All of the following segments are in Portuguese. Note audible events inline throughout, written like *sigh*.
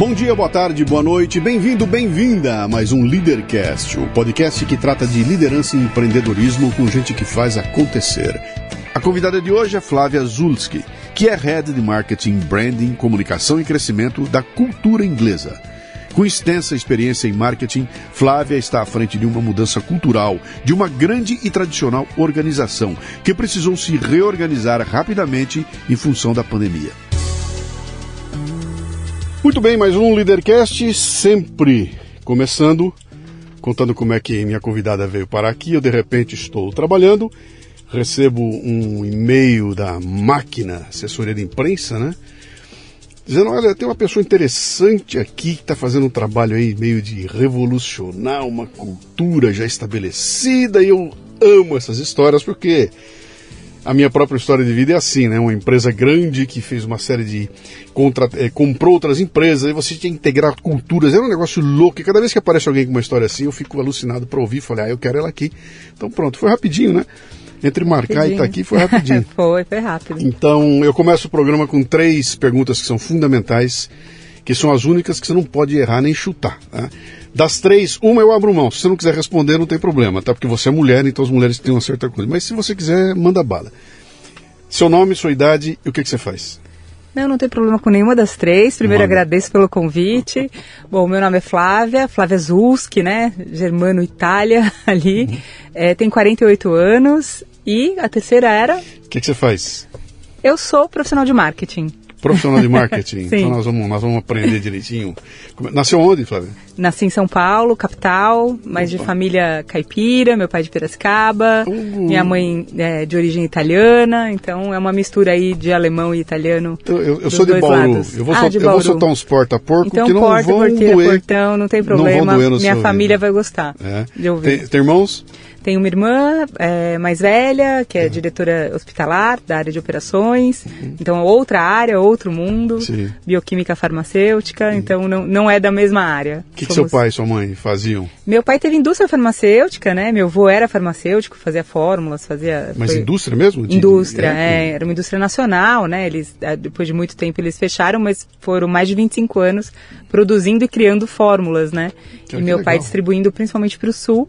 Bom dia, boa tarde, boa noite, bem-vindo, bem-vinda a mais um Leadercast, o podcast que trata de liderança e empreendedorismo com gente que faz acontecer. A convidada de hoje é Flávia Zulski, que é Head de Marketing, Branding, Comunicação e Crescimento da Cultura Inglesa. Com extensa experiência em marketing, Flávia está à frente de uma mudança cultural de uma grande e tradicional organização que precisou se reorganizar rapidamente em função da pandemia. Muito bem, mais um Leadercast, sempre começando, contando como é que minha convidada veio parar aqui. Eu de repente estou trabalhando, recebo um e-mail da máquina, assessoria de imprensa, né? Dizendo, olha, tem uma pessoa interessante aqui que está fazendo um trabalho aí meio de revolucionar uma cultura já estabelecida e eu amo essas histórias porque a minha própria história de vida é assim, né? Uma empresa grande que fez uma série de. Contra, é, comprou outras empresas, aí você tinha que integrar culturas, era um negócio louco. E cada vez que aparece alguém com uma história assim, eu fico alucinado para ouvir. Falei, ah, eu quero ela aqui. Então pronto, foi rapidinho, né? Entre marcar rapidinho. e estar tá aqui foi rapidinho. *laughs* foi, foi rápido. Então eu começo o programa com três perguntas que são fundamentais, que são as únicas que você não pode errar nem chutar. Né? Das três, uma eu abro mão. Se você não quiser responder, não tem problema, tá? Porque você é mulher, então as mulheres têm uma certa coisa. Mas se você quiser, manda bala. Seu nome, sua idade e o que, que você faz? Não, não tem problema com nenhuma das três. Primeiro Mano. agradeço pelo convite. Bom, meu nome é Flávia, Flávia Zulski, né? Germano Itália *laughs* ali. Uhum. É, tenho 48 anos. E a terceira era? O que, que você faz? Eu sou profissional de marketing profissional de marketing. *laughs* Então nós vamos, nós vamos aprender direitinho. Nasceu onde, Flávia? Nasci em São Paulo, capital, mas Opa. de família caipira, meu pai de Piracicaba, uhum. minha mãe é de origem italiana, então é uma mistura aí de alemão e italiano. Eu, eu, eu sou de Bauru. Lados. Eu vou, ah, eu vou soltar uns porta-porco então, que não porta, vão porteira, doer. portão, não tem problema. Não minha família vai gostar é. de ouvir. Tem, tem irmãos? Tenho uma irmã é, mais velha, que é uhum. diretora hospitalar da área de operações. Uhum. Então, outra área, outro mundo. Sim. Bioquímica farmacêutica. Uhum. Então, não, não é da mesma área. O que, que seu pai e sua mãe faziam? Meu pai teve indústria farmacêutica, né? Meu avô era farmacêutico, fazia fórmulas, fazia... Mas foi... indústria mesmo? De... Indústria, é, é, Era uma indústria nacional, né? Eles, é, depois de muito tempo, eles fecharam, mas foram mais de 25 anos produzindo e criando fórmulas, né? Que e meu legal. pai distribuindo principalmente para o Sul.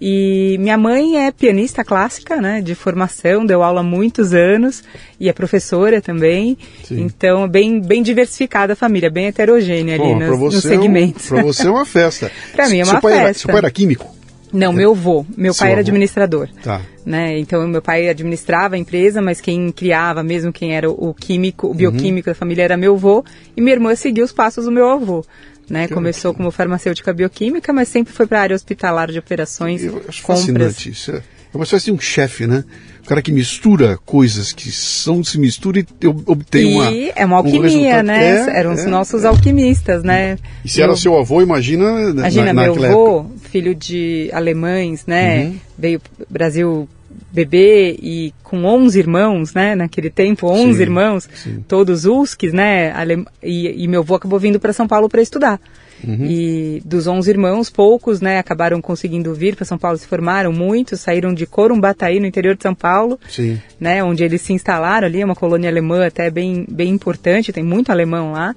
E minha mãe é pianista clássica, né, de formação, deu aula há muitos anos e é professora também. Sim. Então, bem, bem diversificada a família, bem heterogênea ali nos, nos segmentos. É um, para você é uma festa. *laughs* para mim é uma seu festa. Era, seu pai era químico? Não, meu avô. Meu Seu pai era avô. administrador. Tá. Né? Então, meu pai administrava a empresa, mas quem criava mesmo, quem era o químico, o bioquímico uhum. da família era meu avô. E minha irmã seguiu os passos do meu avô. Né? Começou como farmacêutica bioquímica, mas sempre foi para a área hospitalar de operações. Eu acho compras. fascinante isso. É uma espécie de um chefe, né? O cara que mistura coisas que são se mistura e obtém e uma. é uma alquimia, um né? É, Eram é, os nossos é. alquimistas, né? E se eu, era seu avô, imagina. Imagina, na, meu avô, época. filho de alemães, né? Uhum. Veio Brasil bebê e com 11 irmãos, né, naquele tempo, 11 sim, irmãos, sim. todos USCs, né, e, e, meu avô acabou vindo para São Paulo para estudar. Uhum. E dos 11 irmãos, poucos, né, acabaram conseguindo vir para São Paulo, se formaram, muitos saíram de Corumbataí, no interior de São Paulo, sim. né, onde eles se instalaram ali, é uma colônia alemã até bem, bem importante, tem muito alemão lá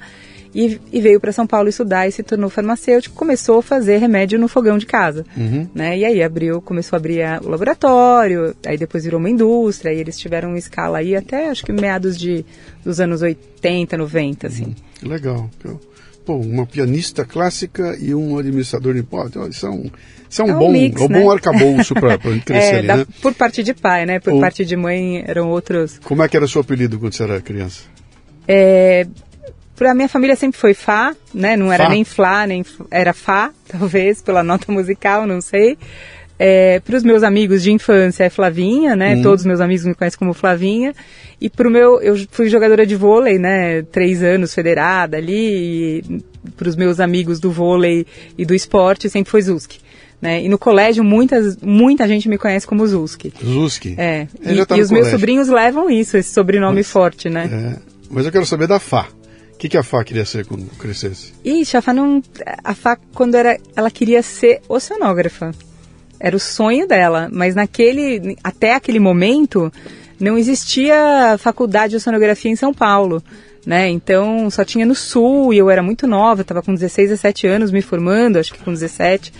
e, e veio para São Paulo estudar e se tornou farmacêutico, começou a fazer remédio no fogão de casa, uhum. né? E aí abriu, começou a abrir o laboratório, aí depois virou uma indústria, e eles tiveram uma escala aí até acho que meados de dos anos 80, 90, assim. Uhum. Legal. pô, uma pianista clássica e um administrador de impostos. Um, isso é um É um bom, mix, um né? bom arcabouço para *laughs* crescer É, ali, da- né? por parte de pai, né? Por Ou- parte de mãe eram outros. Como é que era o seu apelido quando você era criança? É, pra minha família sempre foi Fá, né? Não era Fá? nem Flá, nem era Fá, *laughs* talvez, pela nota musical, não sei. É, para os meus amigos de infância é Flavinha, né? Uhum. Todos os meus amigos me conhecem como Flavinha. E pro meu, eu fui jogadora de vôlei, né? Três anos federada ali. E para os meus amigos do vôlei e do esporte sempre foi Zuski. Né? E no colégio muitas, muita gente me conhece como Zuski. Zuski. É. E, tá e os meus colégio. sobrinhos levam isso, esse sobrenome forte, né? É, mas eu quero saber da Fá. O que, que a Fá queria ser quando crescesse? Ixi, a Fá não. A Fá, quando era. Ela queria ser oceanógrafa. Era o sonho dela. Mas naquele. Até aquele momento, não existia faculdade de oceanografia em São Paulo. Né? Então só tinha no sul e eu era muito nova, estava com 16, 17 anos me formando, acho que com 17,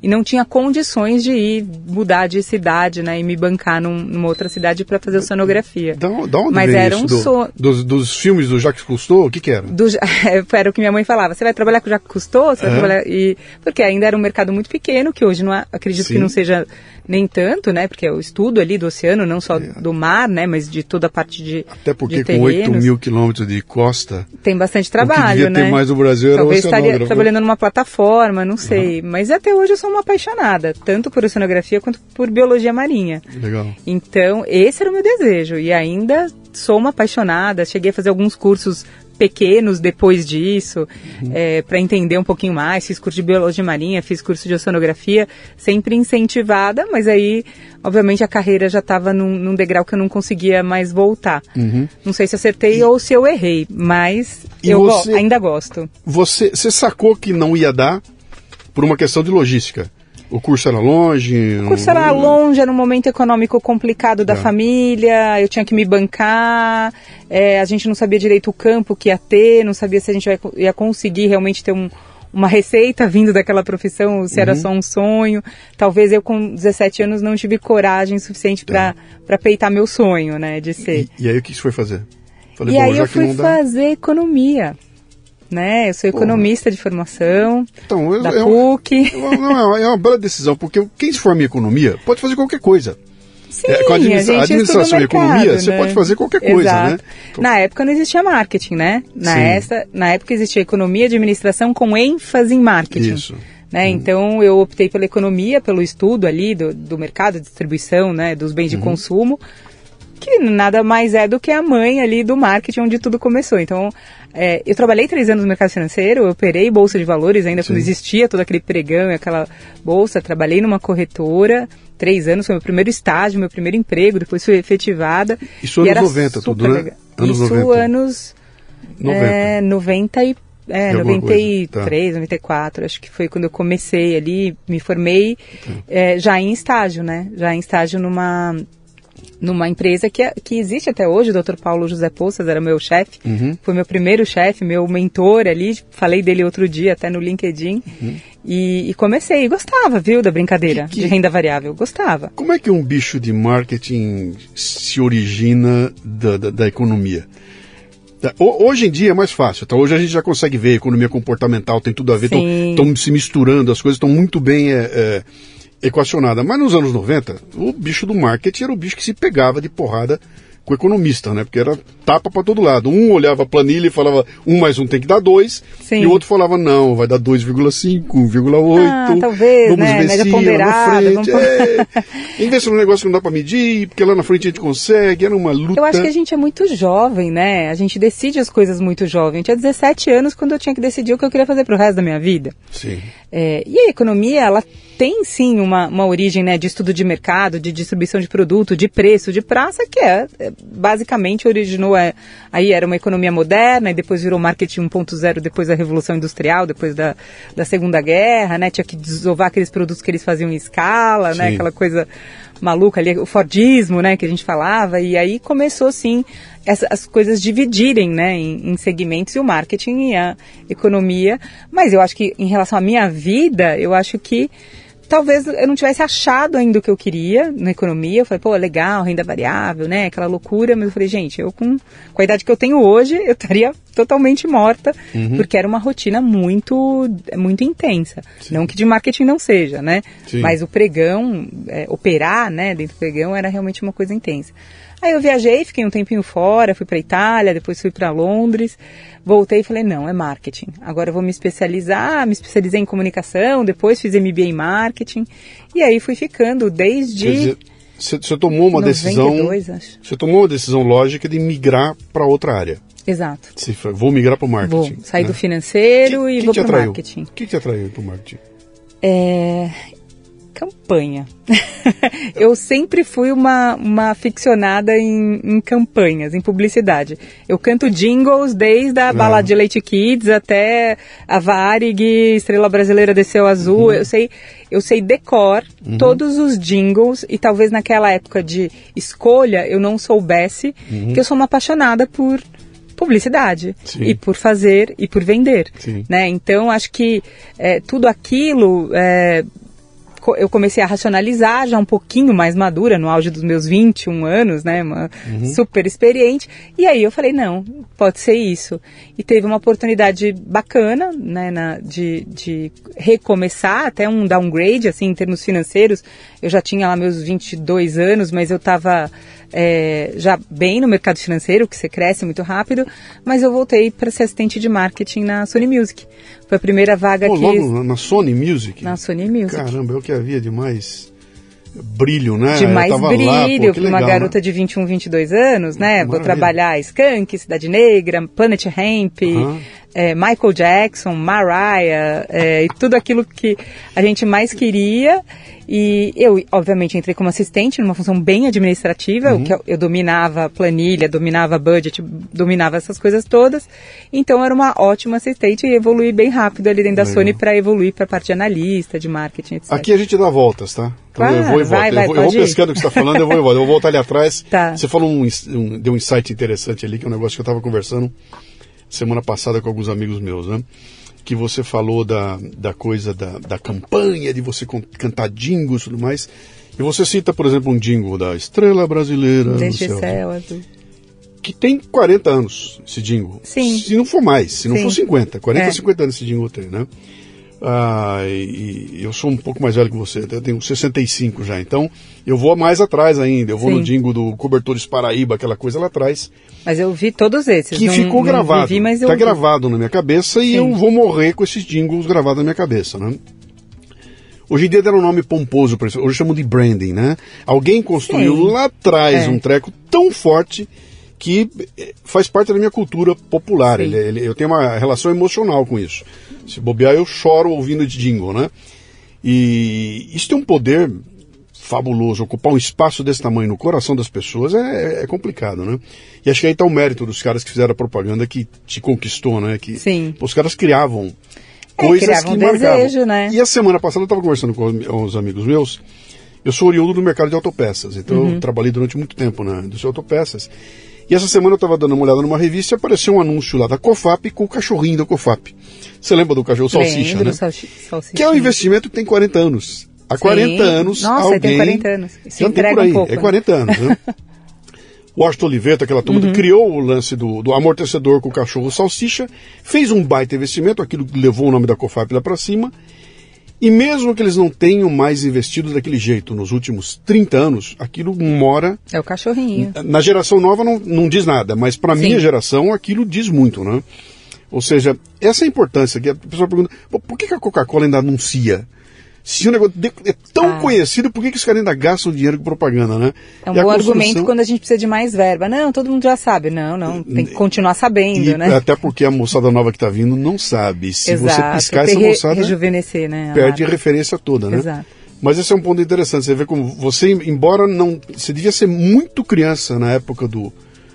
e não tinha condições de ir mudar de cidade, né, e me bancar num- numa outra cidade para fazer oceanografia. Da, da onde Mas era isso? um Do- dos, dos filmes do Jacques Cousteau? O que que era? do, *laughs* era o que minha mãe falava. Você vai trabalhar com o Jacques Cousteau? Você vai É. trabalhar... E, porque ainda era um mercado muito pequeno, que hoje não há- acredito Sim. que não seja nem tanto, né? Porque é o estudo ali do oceano, não só do mar, né? Mas de toda a parte de Até porque de com 8 terrenos. mil quilômetros de costa, Tem bastante o que trabalho, devia né? ter mais no Brasil era Talvez estaria trabalhando numa plataforma, não sei. Mas até hoje eu sou uma apaixonada, tanto por oceanografia quanto por biologia marinha. Legal. Então, esse era o meu desejo. E ainda sou uma apaixonada. Cheguei a fazer alguns cursos pequenos depois disso, para entender um pouquinho mais. Fiz curso de biologia marinha, fiz curso de oceanografia, sempre incentivada, mas aí, obviamente, a carreira já estava num, num degrau que eu não conseguia mais voltar. Não sei se acertei ou se eu errei, mas E eu go- você- ainda gosto. Você, você sacou que não ia dar por uma questão de logística? O curso era longe? O curso era longe, era um momento econômico complicado da Tá. família, eu tinha que me bancar, é, a gente não sabia direito o campo que ia ter, não sabia se a gente ia, ia conseguir realmente ter um- uma receita vindo daquela profissão, se era só um sonho. Talvez eu com 17 anos não tive coragem suficiente para para peitar meu sonho, né, de ser. E, e aí o que você foi fazer? Falei, E aí eu fui fazer economia, né? Eu sou economista de formação, Então, eu- da é, PUC. é uma- não, é uma bela decisão, porque quem se forma em economia pode fazer qualquer coisa. Sim, É, com a administra- a gente administração estuda o e economia, mercado, você né? pode fazer qualquer coisa, Exato. né? Na época não existia marketing, né? Na, essa, na época existia economia e administração com ênfase em marketing. Isso. Né? Então eu optei pela economia, pelo estudo ali do, do mercado de distribuição, né, dos bens de Uhum. consumo, que nada mais é do que a mãe ali do marketing onde tudo começou. Então é, eu trabalhei três anos no mercado financeiro, eu operei bolsa de valores ainda quando Sim. existia todo aquele pregão e aquela bolsa. Trabalhei numa corretora três anos, foi meu primeiro estágio, meu primeiro emprego, depois fui efetivada. Isso anos era 90 tudo, né? legal. Anos Isso 90. anos 90. é, 90 e é, E alguma coisa, 93, 94, acho que foi quando eu comecei ali, me formei é, já em estágio, né? Já em estágio numa numa empresa que, é- que existe até hoje, o Dr. Paulo José Poças era meu chefe, Uhum. foi meu primeiro chefe, meu mentor ali, falei dele outro dia até no LinkedIn, e, e comecei, e gostava, viu, da brincadeira Uhum. Que- que- de renda variável, gostava. Como é que um bicho de marketing se origina da, da, da economia? Ho- Hoje em dia é mais fácil, tá? Hoje a gente já consegue ver, economia comportamental tem tudo a ver, estão se misturando, as coisas estão muito bem é, é, equacionadas. Mas nos anos 90, o bicho do marketing era o bicho que se pegava de porrada com o economista, né? Porque era tapa para todo lado. Um olhava a planilha e falava, um mais um tem que dar dois, Sim. e o outro falava, não, vai dar 2,5, 1,8. Ah, talvez, vamos né? Média se lá na vamos frente. *laughs* É, investe num negócio que não dá para medir, porque lá na frente a gente consegue, era uma luta. Eu acho que a gente é muito jovem, né? A gente decide as coisas muito jovem. Eu tinha 17 anos quando eu tinha que decidir o que eu queria fazer pro resto da minha vida. Sim. É, e a economia, ela tem sim uma, uma origem né, de estudo de mercado, de distribuição de produto, de preço, de praça, que é, é, basicamente originou, é, aí era uma economia moderna, e depois virou marketing 1.0 depois da Revolução Industrial, depois da, da Segunda Guerra, né? Tinha que desovar aqueles produtos que eles faziam em escala, né? Aquela coisa maluca ali, o Fordismo, né? Que a gente falava, e aí começou sim as coisas dividirem, né? Em, em segmentos e o marketing e a economia. Mas eu acho que em relação à minha vida, eu acho que talvez eu não tivesse achado ainda o que eu queria na economia. Eu falei, pô, legal, renda variável, né? Aquela loucura. Mas eu falei, gente, eu com, com a idade que eu tenho hoje, eu estaria totalmente morta, uhum. porque era uma rotina muito, muito intensa. Sim. Não que de marketing não seja, né? Sim. Mas o pregão, é, operar, né, dentro do pregão era realmente uma coisa intensa. Aí eu viajei, fiquei um tempinho fora, fui para Itália, depois fui para Londres, voltei e falei, não, é marketing. Agora eu vou me especializar, me especializei em comunicação, depois fiz MBA em marketing, e aí fui ficando desde... Você tomou uma 92, decisão. Acho. Você tomou uma decisão lógica de migrar para outra área. Exato. Vou migrar para o marketing. Vou sair né? do financeiro que, e que vou para o marketing. O que te atraiu para o marketing? É, campanha. *laughs* eu sempre fui uma, uma ficcionada em, em, campanhas, em publicidade. Eu canto jingles desde a Balada de Leite Kids até a Varig, Estrela Brasileira Desceu Azul. Uhum. Eu sei eu sei decor uhum. todos os jingles e talvez naquela época de escolha eu não soubesse uhum. que eu sou uma apaixonada por publicidade Sim. e por fazer e por vender, né? Então acho que é, tudo aquilo é, eu comecei a racionalizar já um pouquinho mais madura, no auge dos meus 21 anos, né? Uma uhum. super experiente. E aí eu falei, não, pode ser isso. E teve uma oportunidade bacana, né, na, de, de recomeçar, até um downgrade, assim, em termos financeiros. Eu já tinha lá meus 22 anos, mas eu estava é, já bem no mercado financeiro, que você cresce muito rápido, mas eu voltei para ser assistente de marketing na Sony Music. Foi a primeira vaga Pô, que... Logo na Sony Music? Na Sony Music. Caramba, é o que havia de mais brilho, né? De mais brilho para uma né? garota de 21, 22 anos, né? Maravilha. Vou trabalhar Skank, Cidade Negra, Planet Hemp, uhum. É, Michael Jackson, Mariah, é, e tudo aquilo que a gente mais queria. E eu, obviamente, entrei como assistente numa função bem administrativa, uhum. que eu, eu, dominava planilha, dominava budget, dominava essas coisas todas. Então era uma ótima assistente e evolui bem rápido ali dentro da Legal. Sony para evoluir para a parte de analista, de marketing, etc. Aqui a gente dá voltas, tá? Então claro, eu vou e volto. Vai, vai, eu vou, eu vou pescando o que você está falando, eu vou e volto. Eu vou voltar ali atrás. *laughs* Tá. Você falou um, um, deu um insight interessante ali, que é um negócio que eu estava conversando semana passada com alguns amigos meus, né? que você falou da, da coisa da, da campanha, de você cantar jingles e tudo mais. E você cita, por exemplo, um jingle da Estrela Brasileira. Deixa céu, céu azul. Que tem 40 anos, esse jingle. Sim. Se não for mais, se não Sim. for 50. 40, é. 50 anos esse jingle tem, né? Ah, e, e, eu sou um pouco mais velho que você, eu tenho 65 já, então eu vou mais atrás ainda, eu vou Sim. no jingle do Cobertores Paraíba, aquela coisa lá atrás. Mas eu vi todos esses. Que não, ficou não gravado, mas tá vi. gravado na minha cabeça Sim. e eu vou morrer com esses jingles gravados na minha cabeça, né? Hoje em dia deram um nome pomposo para isso, hoje chamam de branding, né? Alguém construiu Sim. lá atrás é. um treco tão forte que eh, faz parte da minha cultura popular. Ele, ele, eu tenho uma relação emocional com isso. Se bobear, eu choro ouvindo de jingle, né? E isso tem um poder fabuloso. Ocupar um espaço desse tamanho no coração das pessoas é, é complicado, né? E acho que aí está o mérito dos caras que fizeram a propaganda que te conquistou, né? Que Sim. os caras criavam é, coisas criavam que um marcavam. Desejo, né? E a semana passada eu estava conversando com os amigos meus. Eu sou oriundo do mercado de autopeças, então uhum. eu trabalhei durante muito tempo na indústria de autopeças. E essa semana eu estava dando uma olhada numa revista e apareceu um anúncio lá da COFAP com o cachorrinho da COFAP. Você lembra do cachorro Salsicha, Lembro, né? Salsicha. Que é um investimento que tem 40 anos. Há 40 Sim. anos Nossa, alguém... tem 40 anos. Se entrega por aí. um pouco. É 40 anos, né? O *laughs* Washington Oliveto, aquela turma, uhum. criou o lance do, do, amortecedor com o cachorro salsicha, fez um baita investimento, aquilo levou o nome da COFAP lá para cima, e mesmo que eles não tenham mais investido daquele jeito nos últimos 30 anos, aquilo mora. É o cachorrinho. Na geração nova não, não diz nada, mas para minha geração aquilo diz muito, né? Ou seja, essa é a importância. Que a pessoa pergunta: por que a Coca-Cola ainda anuncia? Se o negócio é tão ah. conhecido, por que, que os caras ainda gastam dinheiro com propaganda, né? É um e bom argumento quando a gente precisa de mais verba. Não, todo mundo já sabe. Não, não, tem que continuar sabendo, e, né? Até porque a moçada nova que está vindo não sabe. Se Exato. você piscar essa moçada, rejuvenescer, né, perde a referência toda, né? Exato. Mas esse é um ponto interessante. Você vê como você, embora não... Você devia ser muito criança na época do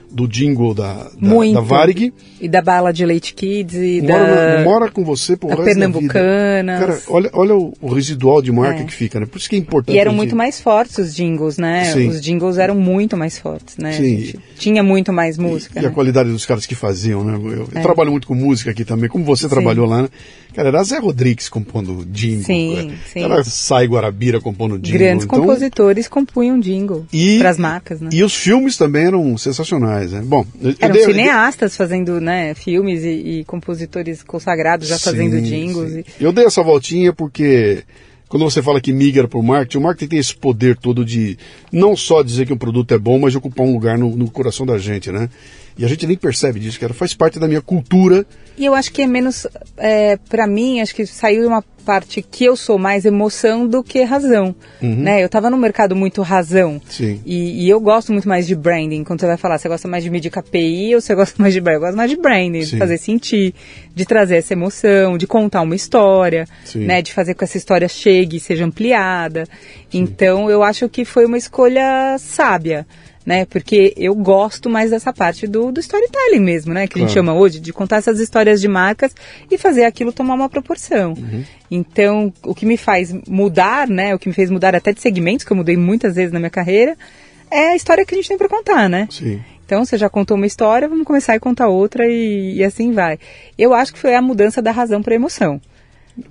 do jingle da, da, da Varig. E da bala de Leite Kids e mora, da... Mora com você por resto Pernambucana. Cara, olha, olha o, o residual de marca é. que fica, né? Por isso que é importante. E eram muito mais fortes os jingles, né? Sim. Os jingles eram muito mais fortes, né? Sim. tinha muito mais música. E, né? e, a qualidade dos caras que faziam, né? Eu, é. trabalho muito com música aqui também, como você Sim. trabalhou lá, né? Cara, era Zé Rodrigues compondo jingle. Sim, sim. Era Sai Guarabira compondo jingle. Grandes então... compositores compunham jingle para as marcas, né? E os filmes também eram sensacionais. Demais, né? Bom, eram dei, cineastas dei... fazendo, né, filmes e, e, compositores consagrados já sim, fazendo jingles. E... Eu dei essa voltinha porque quando você fala que migra para o marketing, o marketing tem esse poder todo de não só dizer que um produto é bom, mas ocupar um lugar no, no coração da gente, né? E a gente nem percebe disso, cara. Faz parte da minha cultura. E eu acho que é menos, é, para mim, acho que saiu uma parte que eu sou mais emoção do que razão, uhum. né? Eu tava no mercado muito razão. Sim. E, e, eu gosto muito mais de branding. Quando você vai falar, você gosta mais de medir KPI ou você gosta mais de branding? Eu gosto mais de branding, Sim. de fazer sentir, de trazer essa emoção, de contar uma história, Sim. né? De fazer com que essa história chegue, seja ampliada. Sim. Então, eu acho que foi uma escolha sábia né? Porque eu gosto mais dessa parte do, do storytelling mesmo, né? Que claro. a gente chama hoje, de contar essas histórias de marcas e fazer aquilo tomar uma proporção. Uhum. Então, o que me faz mudar, né? O que me fez mudar até de segmentos, que eu mudei muitas vezes na minha carreira, é a história que a gente tem para contar, né? Sim. Então, você já contou uma história, vamos começar a contar outra e, e assim vai. Eu acho que foi a mudança da razão para emoção.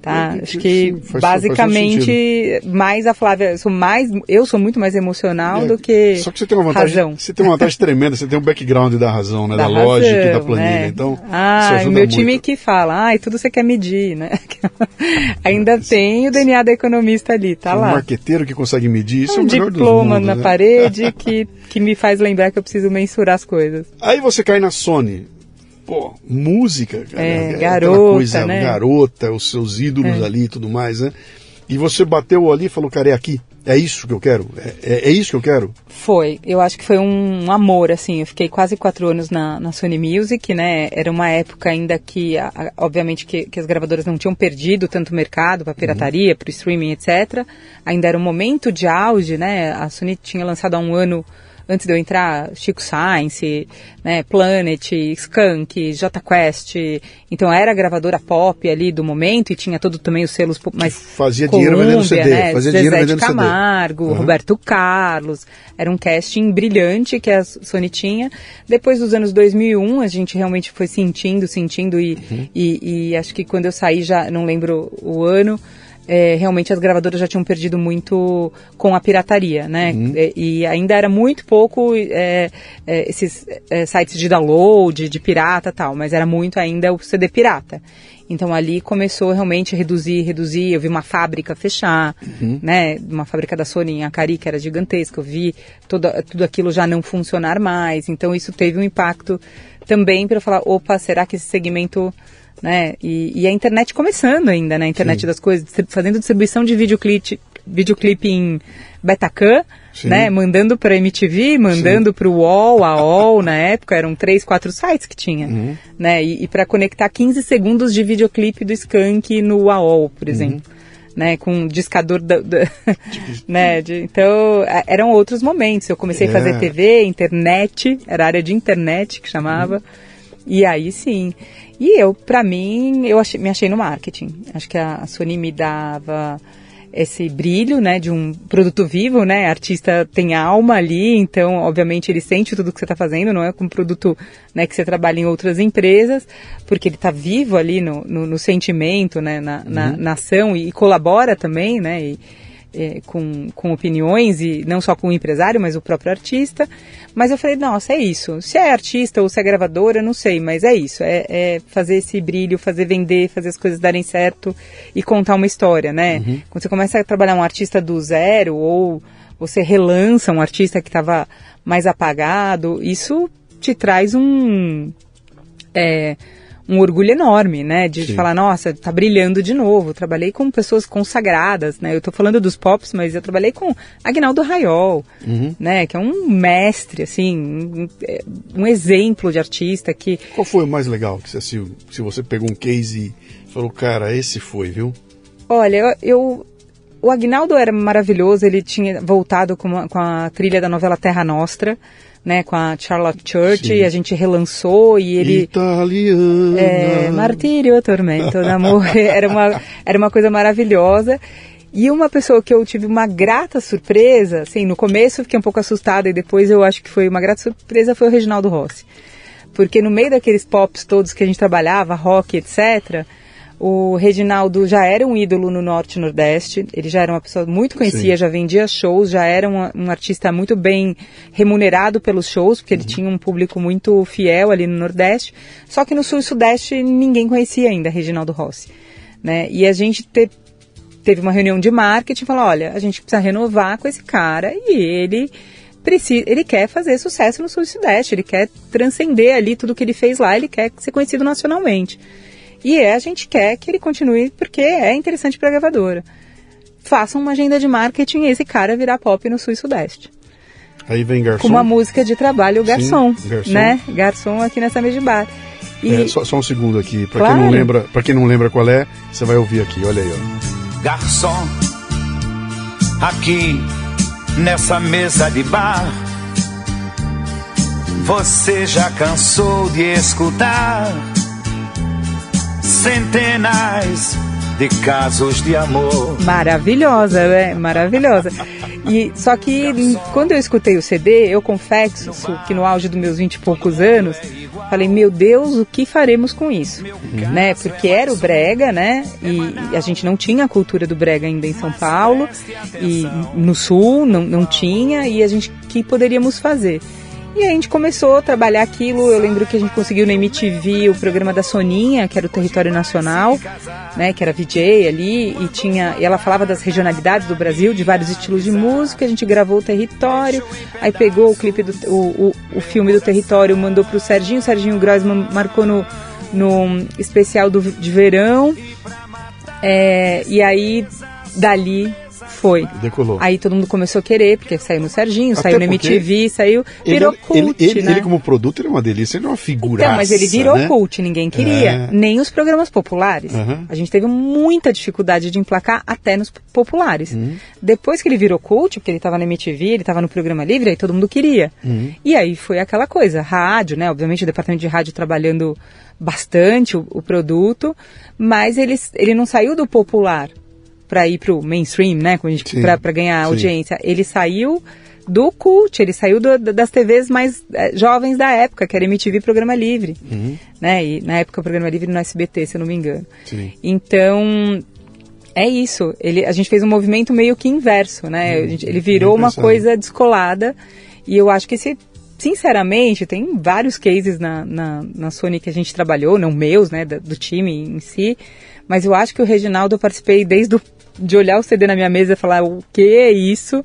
Tá? Acho que faz, basicamente faz mais a Flávia, eu sou mais, eu sou muito mais emocional é, do que Só que você tem uma vantagem, razão. você tem uma vantagem tremenda, você tem um background da razão, né, da, da razão, lógica e da planilha. Né? Então, ah, meu muito. time que fala, ai, tudo você quer medir, né? *laughs* Ainda tem o DNA da economista ali, tá lá. Um marqueteiro que consegue medir, isso um é o melhor diploma mundos, na né? parede *laughs* que que me faz lembrar que eu preciso mensurar as coisas. Aí você cai na Sony pô, música, cara. É, é garota, coisa, né? garota, os seus ídolos é. ali e tudo mais, né? E você bateu ali e falou, cara, é aqui. É isso que eu quero? É, é, é, isso que eu quero? Foi. Eu acho que foi um amor, assim. Eu fiquei quase quatro anos na, na Sony Music, né? Era uma época ainda que, a, obviamente, que, que, as gravadoras não tinham perdido tanto mercado para pirataria, uhum. para streaming, etc. Ainda era um momento de auge, né? A Sony tinha lançado há um ano antes de eu entrar, Chico Science, né, Planet, Skunk, J Quest. Então era a gravadora pop ali do momento e tinha todo também os selos mais fazia Colômbia, dinheiro vendendo CD, né, fazia Zezé dinheiro vendendo de Camargo, CD. Uhum. Roberto Carlos. Era um casting brilhante que a Sony tinha. Depois dos anos 2001, a gente realmente foi sentindo, sentindo e, uhum. e, e acho que quando eu saí já não lembro o ano é, realmente as gravadoras já tinham perdido muito com a pirataria, né? Uhum. E, e, ainda era muito pouco é, é, esses é, sites de download, de pirata tal, mas era muito ainda o CD pirata. Então ali começou realmente a reduzir, reduzir. Eu vi uma fábrica fechar, uhum. né? Uma fábrica da Sony em Acari, que era gigantesca. Eu vi toda, tudo aquilo já não funcionar mais. Então isso teve um impacto também para falar, opa, será que esse segmento né? E, e a internet começando ainda, né? A internet Sim. das coisas, fazendo distribuição de videoclipe, videoclipe em Betacam, né? Mandando para MTV, mandando para o UOL, a UOL na época, eram três, quatro sites que tinha, uhum. né? E, e para conectar 15 segundos de videoclipe do Skank no AOL, por uhum. exemplo. Uhum. Né, com um discador da, da *laughs* né, de, então eram outros momentos. Eu comecei é. a fazer é. TV, internet, era área de internet que chamava. Uhum. E aí sim. E eu, para mim, eu achei, me achei no marketing. Acho que a Sony me dava esse brilho, né, de um produto vivo, né, artista tem alma ali, então, obviamente, ele sente tudo que você está fazendo, não é como um produto, né, que você trabalha em outras empresas, porque ele está vivo ali no, no, no, sentimento, né, na, uhum. na, na, ação e, e colabora também, né, e, é, com, com opiniões, e não só com o empresário, mas o próprio artista. Mas eu falei, nossa, é isso. Se é artista ou se é gravadora, não sei, mas é isso. É, é fazer esse brilho, fazer vender, fazer as coisas darem certo e contar uma história, né? Uhum. Quando você começa a trabalhar um artista do zero ou você relança um artista que estava mais apagado, isso te traz um. É, um orgulho enorme, né? De falar, nossa, tá brilhando de novo. trabalhei com pessoas consagradas, né? Eu tô falando dos pops, mas eu trabalhei com Agnaldo Raiol, uhum. né? Que é um mestre, assim, um, um, exemplo de artista que... Qual foi o mais legal? Que se, se você pegou um case e falou, cara, esse foi, viu? Olha, eu, o Agnaldo era maravilhoso, ele tinha voltado com, a, com a trilha da novela Terra Nostra, né, com a Charlotte Church, Sim. e a gente relançou e ele... Italiana. É, Martírio, Tormento, Amor, *laughs* era uma, era uma coisa maravilhosa. E uma pessoa que eu tive uma grata surpresa, assim, no começo eu fiquei um pouco assustada e depois eu acho que foi uma grata surpresa, foi o Reginaldo Rossi. Porque no meio daqueles pops todos que a gente trabalhava, rock, etc., O Reginaldo já era um ídolo no Norte e Nordeste, ele já era uma pessoa muito conhecida, Sim. já vendia shows, já era um, um, artista muito bem remunerado pelos shows, porque ele uhum. tinha um público muito fiel ali no Nordeste. Só que no Sul e Sudeste ninguém conhecia ainda Reginaldo Rossi. Né? E a gente te, teve uma reunião de marketing e falou: olha, a gente precisa renovar com esse cara e ele precisa, ele quer fazer sucesso no Sul e Sudeste, ele quer transcender ali tudo que ele fez lá, ele quer ser conhecido nacionalmente. E é, a gente quer que ele continue porque é interessante para a gravadora. Façam uma agenda de marketing e esse cara virar pop no Sul e Sudeste. Aí vem garçom. Com uma música de trabalho, garçom, Sim, garçom. né? Garçom aqui nessa mesa de bar. E... É, só, só, um segundo aqui, para claro. quem não lembra, para quem não lembra qual é, você vai ouvir aqui, olha aí, ó. Garçom, aqui nessa mesa de bar, você já cansou de escutar centenas de casos de amor. Maravilhosa, né? Maravilhosa. E só que quando eu escutei o CD, eu confesso que no auge dos meus vinte e poucos anos, falei, meu Deus, o que faremos com isso? Uhum. Né? Porque era o brega, né? E a gente não tinha a cultura do brega ainda em São Paulo e no sul não, não tinha e a gente que poderíamos fazer? E a gente começou a trabalhar aquilo. Eu lembro que a gente conseguiu na MTV o programa da Soninha, que era o Território Nacional, né, que era VJ ali, e tinha, e ela falava das regionalidades do Brasil, de vários estilos de música. A gente gravou o Território, aí pegou o clipe do o, o, o filme do Território, mandou para o Serginho. Serginho Grossman marcou no, no especial do, de verão. É, e aí dali foi. Decolou. Aí todo mundo começou a querer, porque saiu no Serginho, Até saiu no MTV, saiu. Virou ele, cult, ele, né? ele, como produto, ele é uma delícia, ele é uma figura. Então, mas ele virou né? cult, ninguém queria. É. Nem os programas populares. Uhum. A gente teve muita dificuldade de emplacar até nos populares. Uhum. Depois que ele virou cult, porque ele estava na MTV, ele estava no programa livre, aí todo mundo queria. Uhum. E aí foi aquela coisa, rádio, né? Obviamente o departamento de rádio trabalhando bastante o, o produto, mas ele, ele não saiu do popular para ir pro mainstream, né? Para ganhar sim. audiência. Ele saiu do cult, ele saiu do, das TVs mais é, jovens da época, que era MTV Programa Livre, uhum. né? E na época o Programa Livre no SBT, se eu não me engano. Sim. Então, é isso. Ele, a gente fez um movimento meio que inverso, né? Uhum. Ele virou uma coisa descolada e eu acho que esse sinceramente, tem vários cases na, na, na, Sony que a gente trabalhou, não meus, né, do, do time em si, mas eu acho que o Reginaldo eu participei desde o de olhar o CD na minha mesa e falar o que é isso,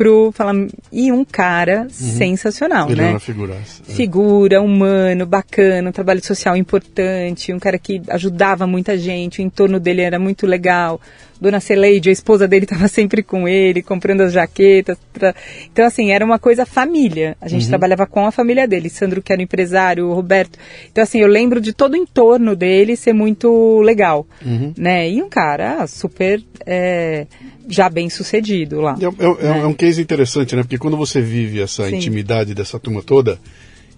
pro falar e um cara uhum. sensacional, Ele né? É uma figuraça. É. Figura, humano, bacana, um trabalho social importante, um cara que ajudava muita gente, o entorno dele era muito legal. Dona Celeide, a esposa dele, *laughs* estava sempre com ele, comprando as jaquetas. Tra... Então, assim, era uma coisa família. A gente uhum. trabalhava com a família dele. Sandro, que era o empresário, o Roberto. Então, assim, eu lembro de todo o entorno dele ser muito legal. Uhum. Né? E um cara super. É, já bem sucedido lá. É, é, é, né? é, um case interessante, né? Porque quando você vive essa Sim. intimidade dessa turma toda,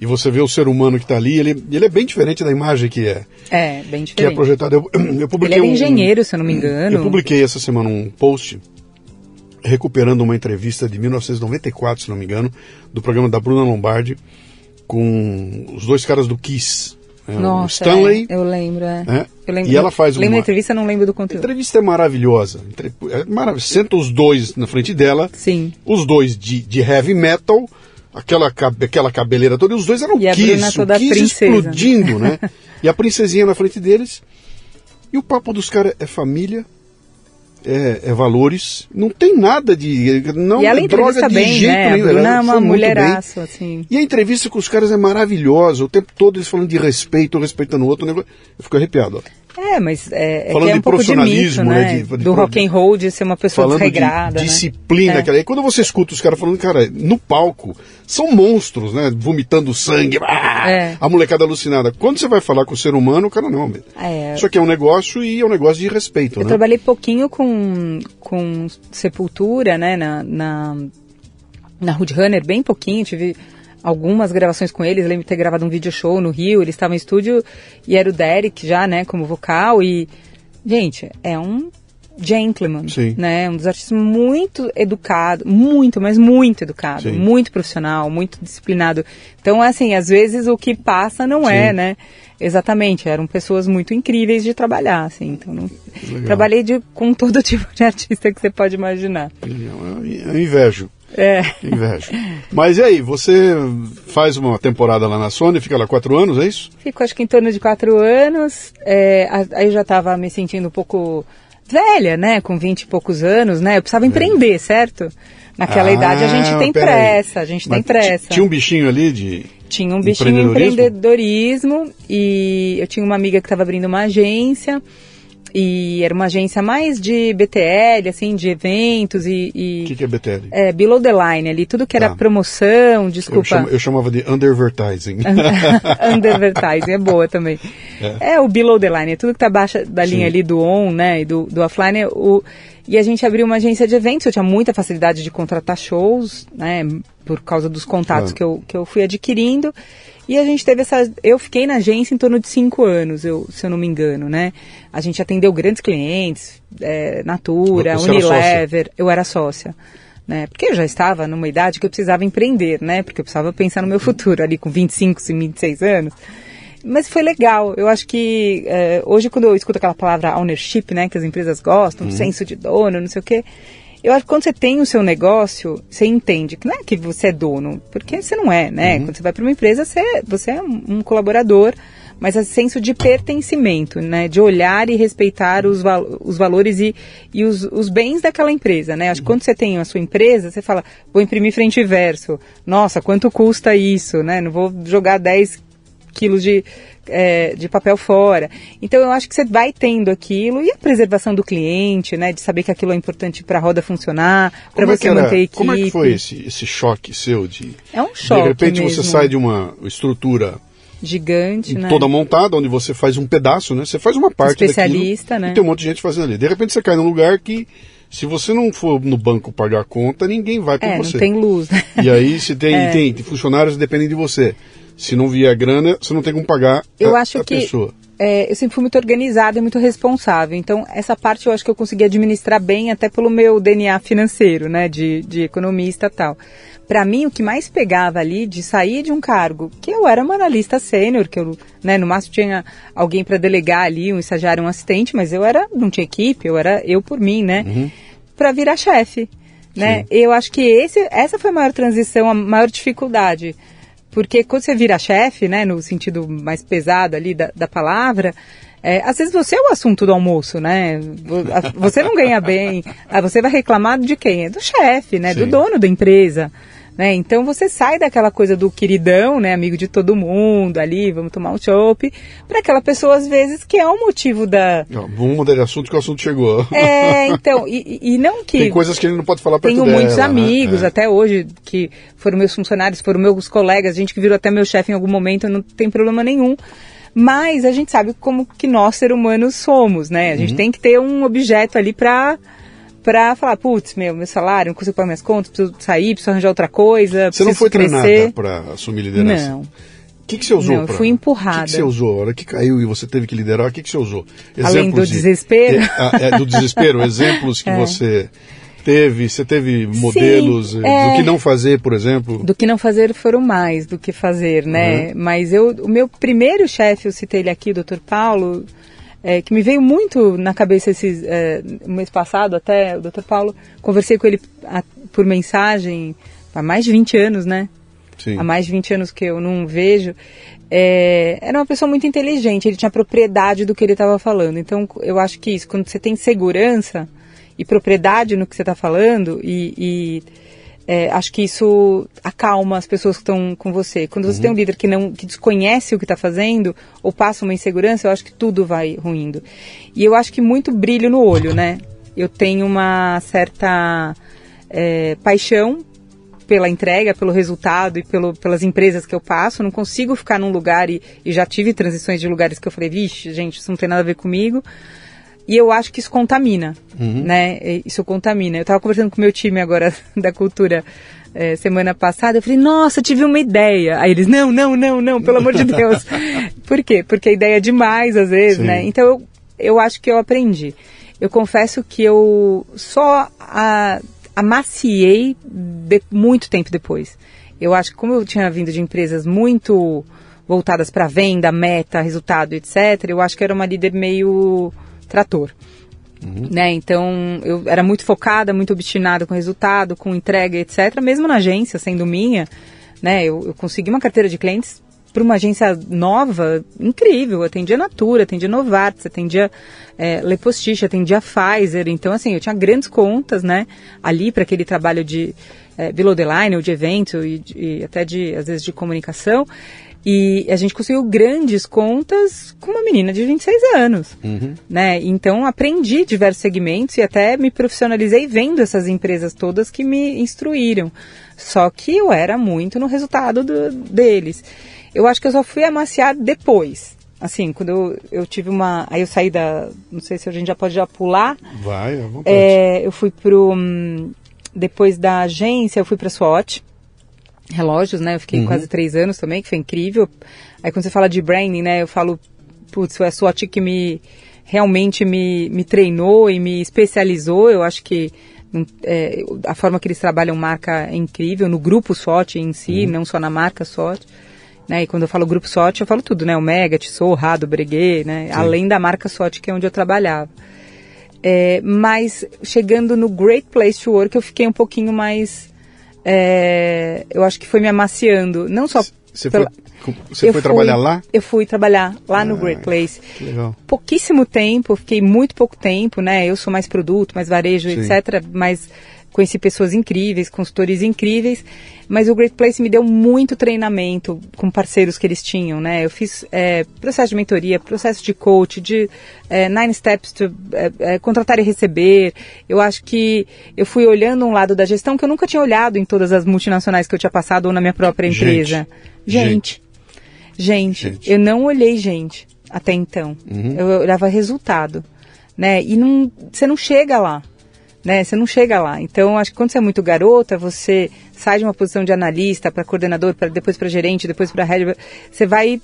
e você vê o ser humano que está ali, ele, ele é bem diferente da imagem que é. É, bem diferente. Que é projetado. Eu, *clears throat* eu publiquei ele é engenheiro, um, se eu não me engano. Eu publiquei essa semana um post recuperando uma entrevista de 1994, se não me engano, do programa da Bruna Lombardi com os dois caras do Kiss. É, Nossa, Stanley. É, eu lembro, é. é. Eu lembro, e ela faz lembro uma. entrevista, não lembro do conteúdo. A entrevista é maravilhosa. É marav Senta os dois na frente dela. Sim. Os dois de, de heavy metal aquela, aquela cabeleira toda, e os dois eram e Kiss, o Kiss explodindo, né? *laughs* e a princesinha na frente deles. E o papo dos caras é família, é, é, valores, não tem nada de. Não e ela é droga de bem, jeito né? nenhum. Ela é uma mulheraço, assim. E a entrevista com os caras é maravilhosa, o tempo todo eles falando de respeito, respeitando o outro. Eu fico arrepiado. Ó. É, mas é, é, é um pouco de mito, né? né? De, de, do rock and roll, de ser uma pessoa falando desregrada, de disciplina, né? é. quando você escuta os caras falando, cara, no palco, são monstros, né? Vomitando sangue, ah, é. a molecada alucinada. Quando você vai falar com o ser humano, o cara não. É. Isso aqui é um negócio e é um negócio de respeito, Eu né? trabalhei pouquinho com, com Sepultura, né? Na, na, na Hood Runner, bem pouquinho, tive algumas gravações com eles. Eu lembro de ter gravado um vídeo show no Rio. Eles estavam em estúdio e era o Derek já, né, como vocal. E, gente, é um gentleman, Sim. né? Um dos artistas muito educado, muito, mas muito educado, Sim. muito profissional, muito disciplinado. Então, assim, às vezes o que passa não é, Sim. é, né? Exatamente, eram pessoas muito incríveis de trabalhar, assim. Então, não... trabalhei de, com todo *laughs* tipo de artista que você pode imaginar. Eu invejo. É. Invejo. Mas e aí, você faz uma temporada lá na Sony, fica lá quatro anos, é isso? Fico acho que em torno de quatro anos. É, aí eu já estava me sentindo um pouco velha, né? Com vinte e poucos anos, né? Eu precisava empreender, certo? Naquela ah, idade a gente tem pressa, a gente Mas tem pressa. Tinha um bichinho ali de. Tinha um bichinho de empreendedorismo e eu tinha uma amiga que estava abrindo uma agência e era uma agência mais de BTL, assim, de eventos e... O que, que, é BTL? É, below the line ali, tudo que era tá. promoção, desculpa. Eu, eu, chamava de undervertising. *laughs* undervertising, é boa também. É. é. o below the line, é tudo que tá abaixo da linha Sim. ali do on, né, e do, do offline. O, e a gente abriu uma agência de eventos, eu tinha muita facilidade de contratar shows, né, por causa dos contatos que, eu, que eu fui adquirindo. E a gente teve essa. Eu fiquei na agência em torno de cinco anos, eu, se eu não me engano, né? A gente atendeu grandes clientes, é, Natura, Você Unilever. Era eu era sócia. Né? Porque eu já estava numa idade que eu precisava empreender, né? Porque eu precisava pensar no meu futuro ali com 25, 26 anos. Mas foi legal. Eu acho que é, hoje quando eu escuto aquela palavra ownership, né, que as empresas gostam, uhum. senso de dono, não sei o quê, eu acho que quando você tem o seu negócio, você entende que não é que você é dono, porque você não é, né? Uhum. Quando você vai para uma empresa, você, você é um colaborador, mas é senso de pertencimento, né? De olhar e respeitar os, val os valores e, e os, os bens daquela empresa, né? Acho que quando você tem a sua empresa, você fala, vou imprimir frente e verso. Nossa, quanto custa isso, né? Não vou jogar 10 quilos de é, de papel fora. Então eu acho que você vai tendo aquilo e a preservação do cliente, né, de saber que aquilo é importante para a roda funcionar, para é você era, manter a equipe. Como é que foi esse, esse choque seu de É um choque. De repente mesmo. você sai de uma estrutura gigante, né? Toda montada, onde você faz um pedaço, né? Você faz uma parte Especialista, daquilo, né? E tem um monte de gente fazendo ali. De repente você cai num lugar que se você não for no banco pagar a conta, ninguém vai com é, você. Não tem luz. E aí se tem, *laughs* é. tem funcionários que dependem de você. Se não vier grana, você não tem como pagar eu a, acho a que, pessoa. É, eu sempre fui muito organizada e muito responsável. Então, essa parte eu acho que eu consegui administrar bem, até pelo meu DNA financeiro, né, de, de economista e tal. Para mim, o que mais pegava ali de sair de um cargo, que eu era uma analista sênior, que eu, né, no máximo tinha alguém para delegar ali, um estagiário, um assistente, mas eu era, não tinha equipe, eu era eu por mim, né, uhum. para virar chefe. Né? Eu acho que esse, essa foi a maior transição, a maior dificuldade porque quando você vira chefe, né, no sentido mais pesado ali da, da palavra, é, às vezes você é o assunto do almoço, né? Você não ganha bem. Ah, você vai reclamar de quem? É do chefe, né? Sim. Do dono da empresa. Né? Então você sai daquela coisa do queridão, né, amigo de todo mundo ali, vamos tomar um chopp, para aquela pessoa às vezes que é o motivo da. Não, vamos mudar de assunto que o assunto chegou. É, *laughs* então, e, e não que. Tem coisas que ele não pode falar perto Tenho dela, muitos né? amigos é. até hoje que foram meus funcionários, foram meus colegas, gente que virou até meu chefe em algum momento, não tem problema nenhum. Mas a gente sabe como que nós, seres humanos, somos, né? A gente uhum. tem que ter um objeto ali para para falar, putz, meu, meu salário, não consigo pagar minhas contas, preciso sair, preciso arranjar outra coisa, Você não foi crescer. treinada para assumir liderança? Não. O que, que você usou? Não, pra... fui empurrada. O que, que, você usou? A hora que caiu e você teve que liderar, o que, que você usou? Exemplos Além do de... desespero? É, é, do desespero, *laughs* exemplos que é. você teve, você teve modelos Sim, é... do que não fazer, por exemplo? Do que não fazer foram mais do que fazer, né? Uhum. Mas eu, o meu primeiro chefe, eu citei ele aqui, o Dr. Paulo, é, que me veio muito na cabeça esse é, mês passado, até o Dr. Paulo, conversei com ele a, por mensagem há mais de 20 anos, né? Sim. Há mais de 20 anos que eu não vejo. É, era uma pessoa muito inteligente, ele tinha propriedade do que ele estava falando. Então, eu acho que isso, quando você tem segurança e propriedade no que você está falando e, e é, acho que isso acalma as pessoas que estão com você. Quando você uhum. tem um líder que não que desconhece o que está fazendo ou passa uma insegurança, eu acho que tudo vai ruindo. E eu acho que muito brilho no olho, né? Eu tenho uma certa é, paixão pela entrega, pelo resultado e pelo, pelas empresas que eu passo. Não consigo ficar num lugar e, e já tive transições de lugares que eu falei, vixe, gente, isso não tem nada a ver comigo. E eu acho que isso contamina, uhum. né? Isso contamina. Eu estava conversando com o meu time agora *laughs* da cultura é, semana passada, eu falei, nossa, tive uma ideia. Aí eles, não, não, não, não, pelo amor de Deus. *laughs* Por quê? Porque a ideia é demais às vezes, Sim. né? Então eu, eu acho que eu aprendi. eu confesso que eu só a, amaciei de, muito tempo depois. Eu acho que como eu tinha vindo de empresas muito voltadas para venda, meta, resultado, etc., eu acho que era uma líder meio trator. Uhum. Né? Então, eu era muito focada, muito obstinada com resultado, com entrega, etc. Mesmo na agência, sendo minha, né? Eu, eu consegui uma carteira de clientes para uma agência nova, incrível. Eu atendia Natura, atendia Novartis, atendia é, Lepostiche, atendia Pfizer. Então, assim, eu tinha grandes contas, né? Ali para aquele trabalho de é, below the line, ou de evento e, e até de, às vezes, de comunicação. E a gente conseguiu grandes contas com uma menina de 26 anos, uhum. né? Então aprendi diversos segmentos e até me profissionalizei vendo essas empresas todas que me instruíram. Só que eu era muito no resultado do, deles. Eu acho que eu só fui amaciar depois. Assim, quando eu, eu tive uma. Aí eu saí da. Não sei se a gente já pode já pular. Vai, à vontade. É, eu fui pro. Hum, depois da agência, eu fui pra SWOT relógios, né? Eu fiquei uhum. quase três anos também, que foi incrível. Aí quando você fala de branding, né? Eu falo, putz, foi a SWOT que me realmente me, me treinou e me especializou. Eu acho que hum, é, a forma que eles trabalham marca é incrível, no grupo SWOT em si, uhum. não só na marca SWOT. Né? E quando eu falo grupo SWOT, eu falo tudo, né? Omega, Tissot, Rado, Breguet, né? Sim. Além da marca SWOT, que é onde eu trabalhava. É, mas chegando no Great Place to Work, eu fiquei um pouquinho mais é, eu acho que foi me amaciando. Não só. Você pela... foi, você foi trabalhar lá? Eu fui trabalhar lá ah, no Great Place. Legal. Pouquíssimo tempo, fiquei muito pouco tempo, né? Eu sou mais produto, mais varejo, Sim. etc. Mas conheci pessoas incríveis, consultores incríveis, mas o Great Place me deu muito treinamento com parceiros que eles tinham, né? Eu fiz é, processo de mentoria, processo de coach, de é, nine steps to é, é, contratar e receber. Eu acho que eu fui olhando um lado da gestão que eu nunca tinha olhado em todas as multinacionais que eu tinha passado ou na minha própria empresa. Gente, gente, gente, gente. eu não olhei gente até então. Uhum. Eu olhava resultado, né? E não, você não chega lá né? Você não chega lá. Então, acho que quando você é muito garota, você sai de uma posição de analista para coordenador, para depois para gerente, depois para head, você vai,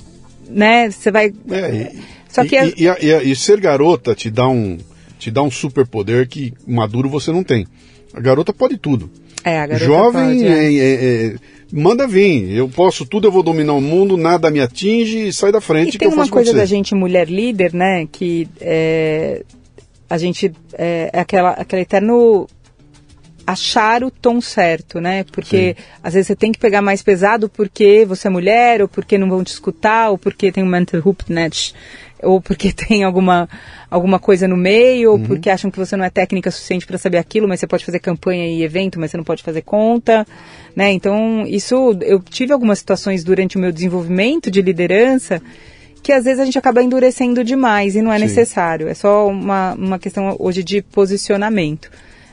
né? Você vai. É, e, Só que e, e, e, e, ser garota te dá um te dá um superpoder que maduro você não tem. A garota pode tudo. É, a garota Jovem pode, é. É, é manda vir. Eu posso tudo, eu vou dominar o mundo, nada me atinge e sai da frente. E tem uma coisa da gente mulher líder, né? Que é, a gente é, é aquela, aquele eterno achar o tom certo, né? Porque Sim. às vezes você tem que pegar mais pesado porque você é mulher, ou porque não vão te escutar, ou porque tem um mental hoopnet, ou porque *laughs* tem alguma, alguma coisa no meio, ou uhum. porque acham que você não é técnica suficiente para saber aquilo, mas você pode fazer campanha e evento, mas você não pode fazer conta, né? Então, isso eu tive algumas situações durante o meu desenvolvimento de liderança que às vezes a gente acaba endurecendo demais e não é Sim. necessário. É só uma, uma questão hoje de posicionamento.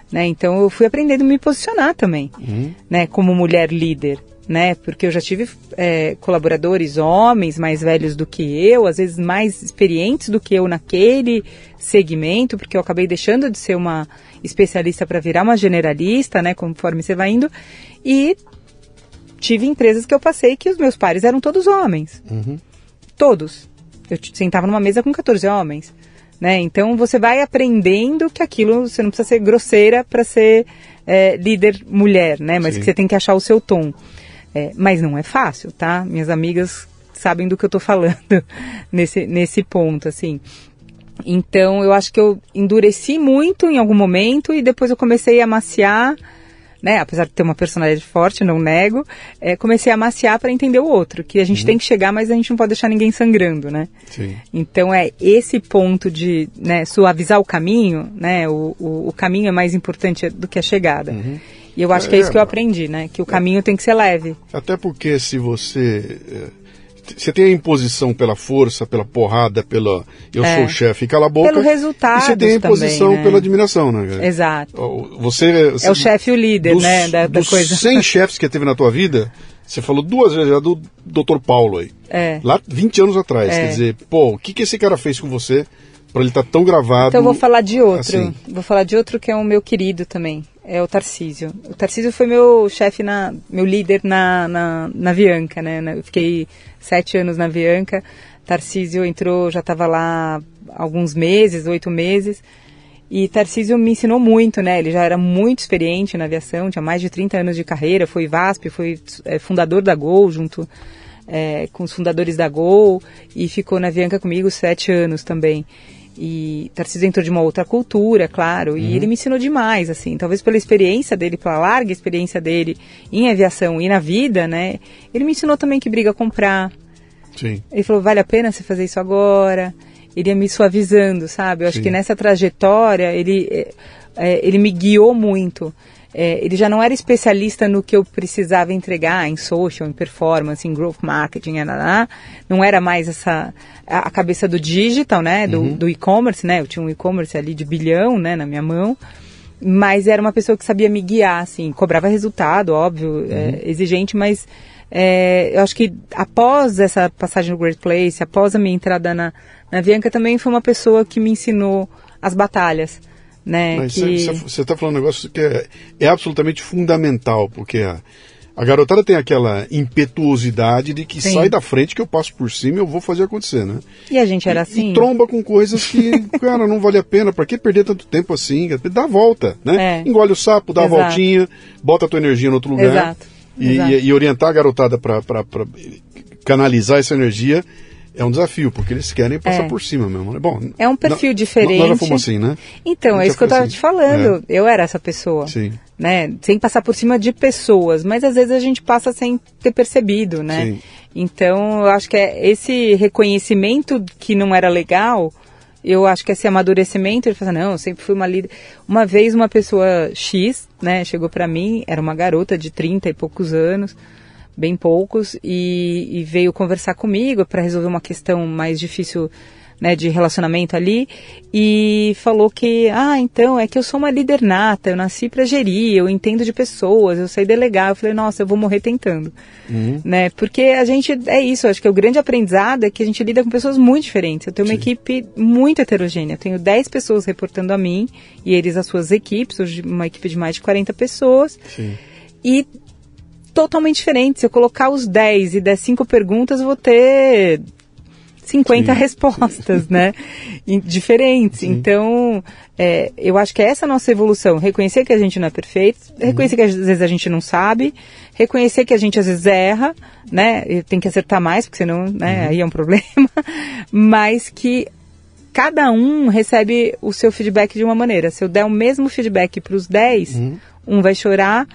Né? Então eu fui aprendendo a me posicionar também, uhum. né? Como mulher líder, né? Porque eu já tive é, colaboradores homens mais velhos do que eu, às vezes mais experientes do que eu naquele segmento, porque eu acabei deixando de ser uma especialista para virar uma generalista, né? Conforme você vai indo e tive empresas que eu passei que os meus pares eram todos homens. Uhum. Todos. Eu sentava numa mesa com 14 homens. Né? Então você vai aprendendo que aquilo você não precisa ser grosseira para ser é, líder mulher, né? Mas Sim. que você tem que achar o seu tom. É, mas não é fácil, tá? Minhas amigas sabem do que eu estou falando *laughs* nesse, nesse ponto, assim. Então eu acho que eu endureci muito em algum momento e depois eu comecei a maciar né, apesar de ter uma personalidade forte, não nego, é, comecei a maciar para entender o outro, que a gente uhum. tem que chegar, mas a gente não pode deixar ninguém sangrando, né? Sim. Então é esse ponto de né, suavizar o caminho, né? O, o, o, caminho é mais importante do que a chegada. Uhum. E eu acho é, que é isso que eu aprendi, né? Que o caminho tem que ser leve. Até porque se você é, você tem a imposição pela força, pela porrada, pela eu é. sou o chefe, cala a boca. Pelo resultado. E você tem a imposição também, né? pela admiração, né? Exato. Você, você é o chefe e o líder, dos, né? Da, da dos coisa. 100 *laughs* chefes que teve na tua vida, você falou duas vezes já do Dr. Paulo aí. É. Lá 20 anos atrás. É. Quer dizer, pô, o que, que esse cara fez com você para ele estar tá tão gravado? Então eu vou falar de outro. Assim. Vou falar de outro que é o meu querido também. É o Tarcísio. O Tarcísio foi meu chefe, na, meu líder na, na, na Bianca, né? Eu fiquei sete anos na Bianca. Tarcísio entrou, já estava lá alguns meses, oito meses. E Tarcísio me ensinou muito, né? Ele já era muito experiente na aviação, tinha mais de 30 anos de carreira, foi VASP, foi é, fundador da Gol junto é, com os fundadores da Gol e ficou na Avianca comigo sete anos também. E Tarcísio entrou de uma outra cultura, claro, uhum. e ele me ensinou demais, assim, talvez pela experiência dele, pela larga experiência dele em aviação e na vida, né? Ele me ensinou também que briga comprar. Sim. Ele falou, vale a pena você fazer isso agora? Ele ia me suavizando, sabe? Eu acho Sim. que nessa trajetória ele, é, é, ele me guiou muito é, ele já não era especialista no que eu precisava entregar em social, em performance, em growth marketing, não era mais essa a cabeça do digital, né, do, uhum. do e-commerce, né, eu tinha um e-commerce ali de bilhão, né, na minha mão, mas era uma pessoa que sabia me guiar, assim, cobrava resultado, óbvio, uhum. é, exigente, mas é, eu acho que após essa passagem no Great Place, após a minha entrada na, na Bianca, também foi uma pessoa que me ensinou as batalhas né? Mas você está falando um negócio que é, é absolutamente fundamental, porque a, a garotada tem aquela impetuosidade de que Sim. sai da frente que eu passo por cima e eu vou fazer acontecer, né? E a gente era assim. E tromba com coisas que, *laughs* cara, não vale a pena. Para que perder tanto tempo assim? Dá a volta, né? É. Engole o sapo, dá Exato. a voltinha, bota a tua energia em outro lugar. Exato. E, Exato. e, e orientar a garotada para canalizar essa energia é um desafio, porque eles querem passar é. por cima mesmo. Né? Bom, é um perfil diferente. Nós já fomos assim, né? Então, é isso que eu estava assim. te falando. É. Eu era essa pessoa. Sim. Né? Sem passar por cima de pessoas, mas às vezes a gente passa sem ter percebido, né? Sim. Então, eu acho que é esse reconhecimento que não era legal, eu acho que esse amadurecimento, ele fala, não, eu sempre fui uma líder. Uma vez uma pessoa X, né, chegou para mim, era uma garota de 30 e poucos anos, bem poucos, e, e veio conversar comigo para resolver uma questão mais difícil né, de relacionamento ali e falou que, ah, então é que eu sou uma líder nata, eu nasci para gerir, eu entendo de pessoas, eu sei delegar. Eu falei, nossa, eu vou morrer tentando, uhum. né? Porque a gente é isso, acho que o grande aprendizado é que a gente lida com pessoas muito diferentes. Eu tenho Sim. uma equipe muito heterogênea, eu tenho 10 pessoas reportando a mim e eles as suas equipes, hoje uma equipe de mais de 40 pessoas. Sim. E totalmente diferente. Se eu colocar os 10 e der 5 perguntas, eu vou ter 50 sim, respostas, né? *laughs* Diferentes. Sim. Então, é, eu acho que é essa a nossa evolução. Reconhecer que a gente não é perfeito, reconhecer uhum. que às vezes a gente não sabe, reconhecer que a gente às vezes erra, né? Tem que acertar mais, porque senão, né, uhum. aí é um problema. *laughs* Mas que cada um recebe o seu feedback de uma maneira. Se eu der o mesmo feedback para os 10, uhum. um vai chorar,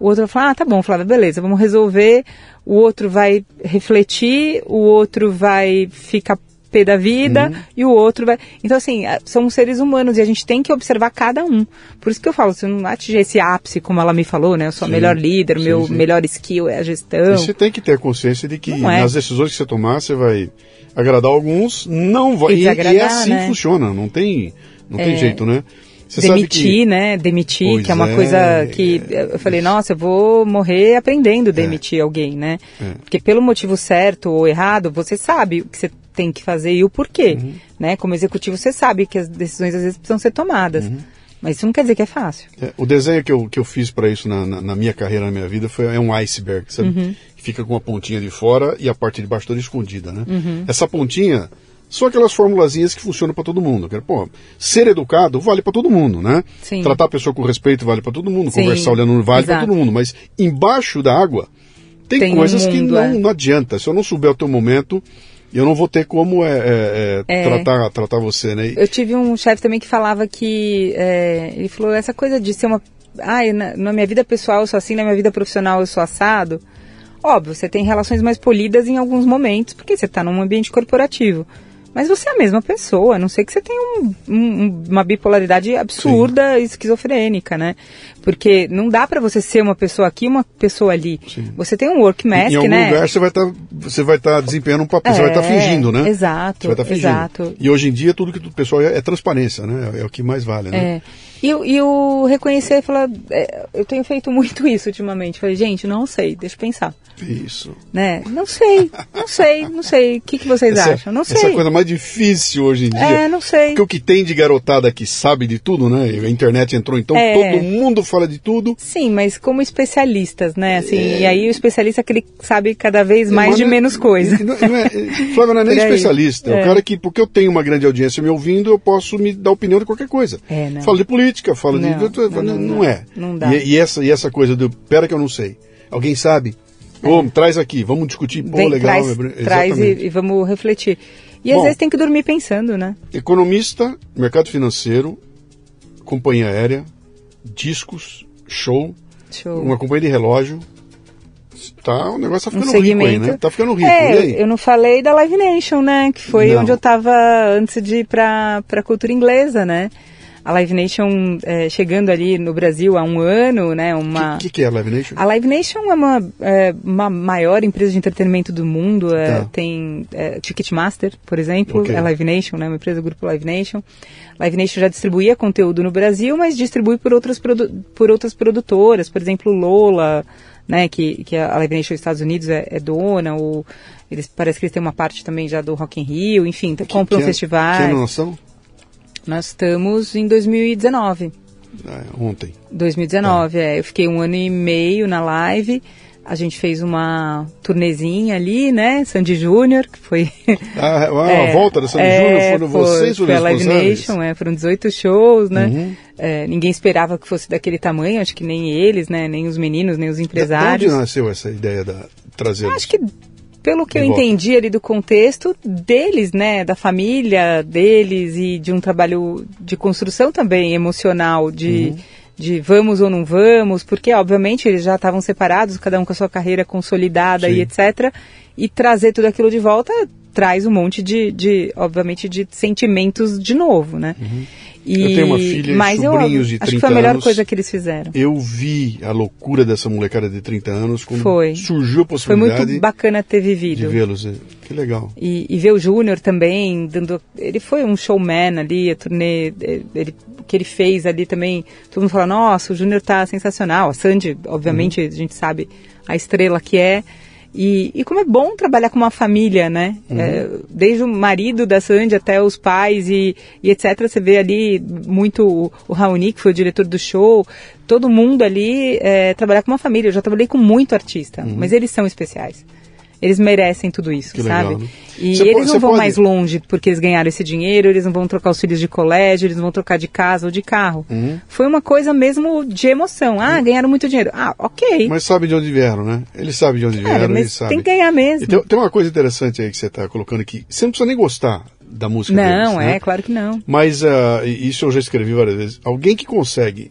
o outro vai falar, ah, tá bom, Flávia, beleza, vamos resolver. O outro vai refletir, o outro vai ficar pé da vida uhum. e o outro vai. Então, assim, são seres humanos e a gente tem que observar cada um. Por isso que eu falo, se eu não atingir esse ápice, como ela me falou, né? Eu sou sim, a melhor líder, o meu sim. melhor skill é a gestão. E você tem que ter consciência de que é. nas decisões que você tomar, você vai agradar alguns, não vai. E, e, e assim né? funciona, não tem, não é. tem jeito, né? Você demitir, que... né? Demitir, pois que é uma é, coisa que eu falei, nossa, eu vou morrer aprendendo a demitir é. alguém, né? É. Porque pelo motivo certo ou errado, você sabe o que você tem que fazer e o porquê, uhum. né? Como executivo, você sabe que as decisões às vezes precisam ser tomadas. Uhum. Mas isso não quer dizer que é fácil. É, o desenho que eu, que eu fiz para isso na, na, na, minha carreira, na minha vida, foi é um iceberg, sabe? Uhum. Que fica com a pontinha de fora e a parte de baixo toda escondida, né? Uhum. Essa pontinha são aquelas formulazinhas que funcionam para todo mundo. Pô, ser educado vale para todo mundo, né? Sim. Tratar a pessoa com respeito vale para todo mundo, Sim. conversar olhando vale para todo mundo, mas embaixo da água tem, tem coisas mundo, que não, é. não adianta. Se eu não souber o teu momento, eu não vou ter como é, é, é, é. tratar, tratar você, né? Eu tive um chefe também que falava que é, ele falou essa coisa de ser uma, ai, na, na, minha vida pessoal eu sou assim, na minha vida profissional eu sou assado. Óbvio, você tem relações mais polidas em alguns momentos, porque você está num ambiente corporativo. Mas você é a mesma pessoa, a não sei que você tenha um, um, uma bipolaridade absurda e esquizofrênica, né? Porque não dá para você ser uma pessoa aqui e uma pessoa ali. Sim. Você tem um work mask, né? Em algum né? lugar você vai estar tá, você vai estar tá desempenhando um papel, é, você vai estar tá é, fingindo, né? Exato. Você vai estar tá fingindo. Exato. E hoje em dia tudo que o pessoal é, é transparência, né? É o que mais vale, né? É. E, e o reconhecer, falar, é, eu tenho feito *laughs* muito isso ultimamente. Falei, gente, não sei, deixa eu pensar. Isso. Né? Não sei, não sei, não sei. O que, que vocês essa, acham? Não sei. Essa é a coisa mais difícil hoje em dia. É, não sei. Porque o que tem de garotada que sabe de tudo, né? A internet entrou, então é. todo mundo fala de tudo. Sim, mas como especialistas, né? Assim, é. E aí o especialista é que ele sabe cada vez mais é de menos coisa. *laughs* Não, não é, Flávio não é nem especialista. É. o é. cara que, porque eu tenho uma grande audiência me ouvindo, eu posso me dar opinião de qualquer coisa. É, falo de política, falo não, de. Não, não, não, é. Não dá. E, e, essa, e essa coisa do. Pera que eu não sei. Alguém sabe? É. traz aqui, vamos discutir. Pô, Vem, legal. Traz, traz e, e, vamos refletir. E Bom, às vezes tem que dormir pensando, né? Economista, mercado financeiro, companhia aérea, discos, show, show. uma companhia de relógio. Tá, o negócio tá ficando um rico aí, né? Tá ficando rico. É, eu não falei da Live Nation, né? Que foi não. onde eu tava antes de ir pra, pra cultura inglesa, né? A Live Nation é, chegando ali no Brasil há um ano, né? Uma... O que, que, que, é a Live Nation? A Live Nation é uma, é, uma maior empresa de entretenimento do mundo. É, tá. Tem é, Ticketmaster, por exemplo, okay. é Live Nation, né? Uma empresa do grupo Live Nation. Live Nation já distribuía conteúdo no Brasil, mas distribui por outras, por outras produtoras, por exemplo, Lola, né? Que, que a Live Nation dos Estados Unidos é, é dona, ou eles parece que eles têm uma parte também já do Rock in Rio, enfim, compram que, festivais. Que noção? Nós estamos em 2019. É, ontem. 2019, é. é. Eu fiquei um ano e meio na live. A gente fez uma turnezinha ali, né? Sandy Júnior, que foi. Ah, a, *laughs* é, volta da Sandy é, Júnior foram foi, vocês foi a Live Nation, é, foram 18 shows, né? Uhum. É, ninguém esperava que fosse daquele tamanho, acho que nem eles, né? Nem os meninos, nem os empresários. De onde nasceu essa ideia de trazer? Acho que pelo que eu volta. entendi ali do contexto deles, né, da família deles e de um trabalho de construção também emocional, de, uhum. de vamos ou não vamos, porque obviamente eles já estavam separados, cada um com a sua carreira consolidada Sim. e etc. E trazer tudo aquilo de volta traz um monte de, de obviamente, de sentimentos de novo, né? Uhum. E, eu tenho uma filha mas e sobrinhos eu, de 30 anos. Acho que foi a melhor anos. coisa que eles fizeram. Eu vi a loucura dessa molecada de 30 anos quando foi. surgiu a possibilidade. Foi muito bacana ter vivido. De vê-los. É, que legal. E, e ver o Júnior também, dando. Ele foi um showman ali, a turnê. Ele, que ele fez ali também. Todo mundo fala, nossa, o Júnior tá sensacional. A Sandy, obviamente, uhum. a gente sabe a estrela que é. E, e como é bom trabalhar com uma família, né? Uhum. É, desde o marido da Sandy até os pais e, e etc. Você vê ali muito o, o Raoni, que foi o diretor do show, todo mundo ali é, trabalhar com uma família. Eu já trabalhei com muito artista, uhum. mas eles são especiais. Eles merecem tudo isso, que sabe? Legal, né? E você eles pode, não vão pode... mais longe porque eles ganharam esse dinheiro, eles não vão trocar os filhos de colégio, eles não vão trocar de casa ou de carro. Uhum. Foi uma coisa mesmo de emoção. Ah, uhum. ganharam muito dinheiro. Ah, ok. Mas sabe de onde vieram, né? Eles sabem de onde vieram, mas eles sabem. Tem que ganhar mesmo. Tem, tem, uma coisa interessante aí que você está colocando aqui. Você não precisa nem gostar da música Não, deles, é, né? claro que não. Mas uh, isso eu já escrevi várias vezes. Alguém que consegue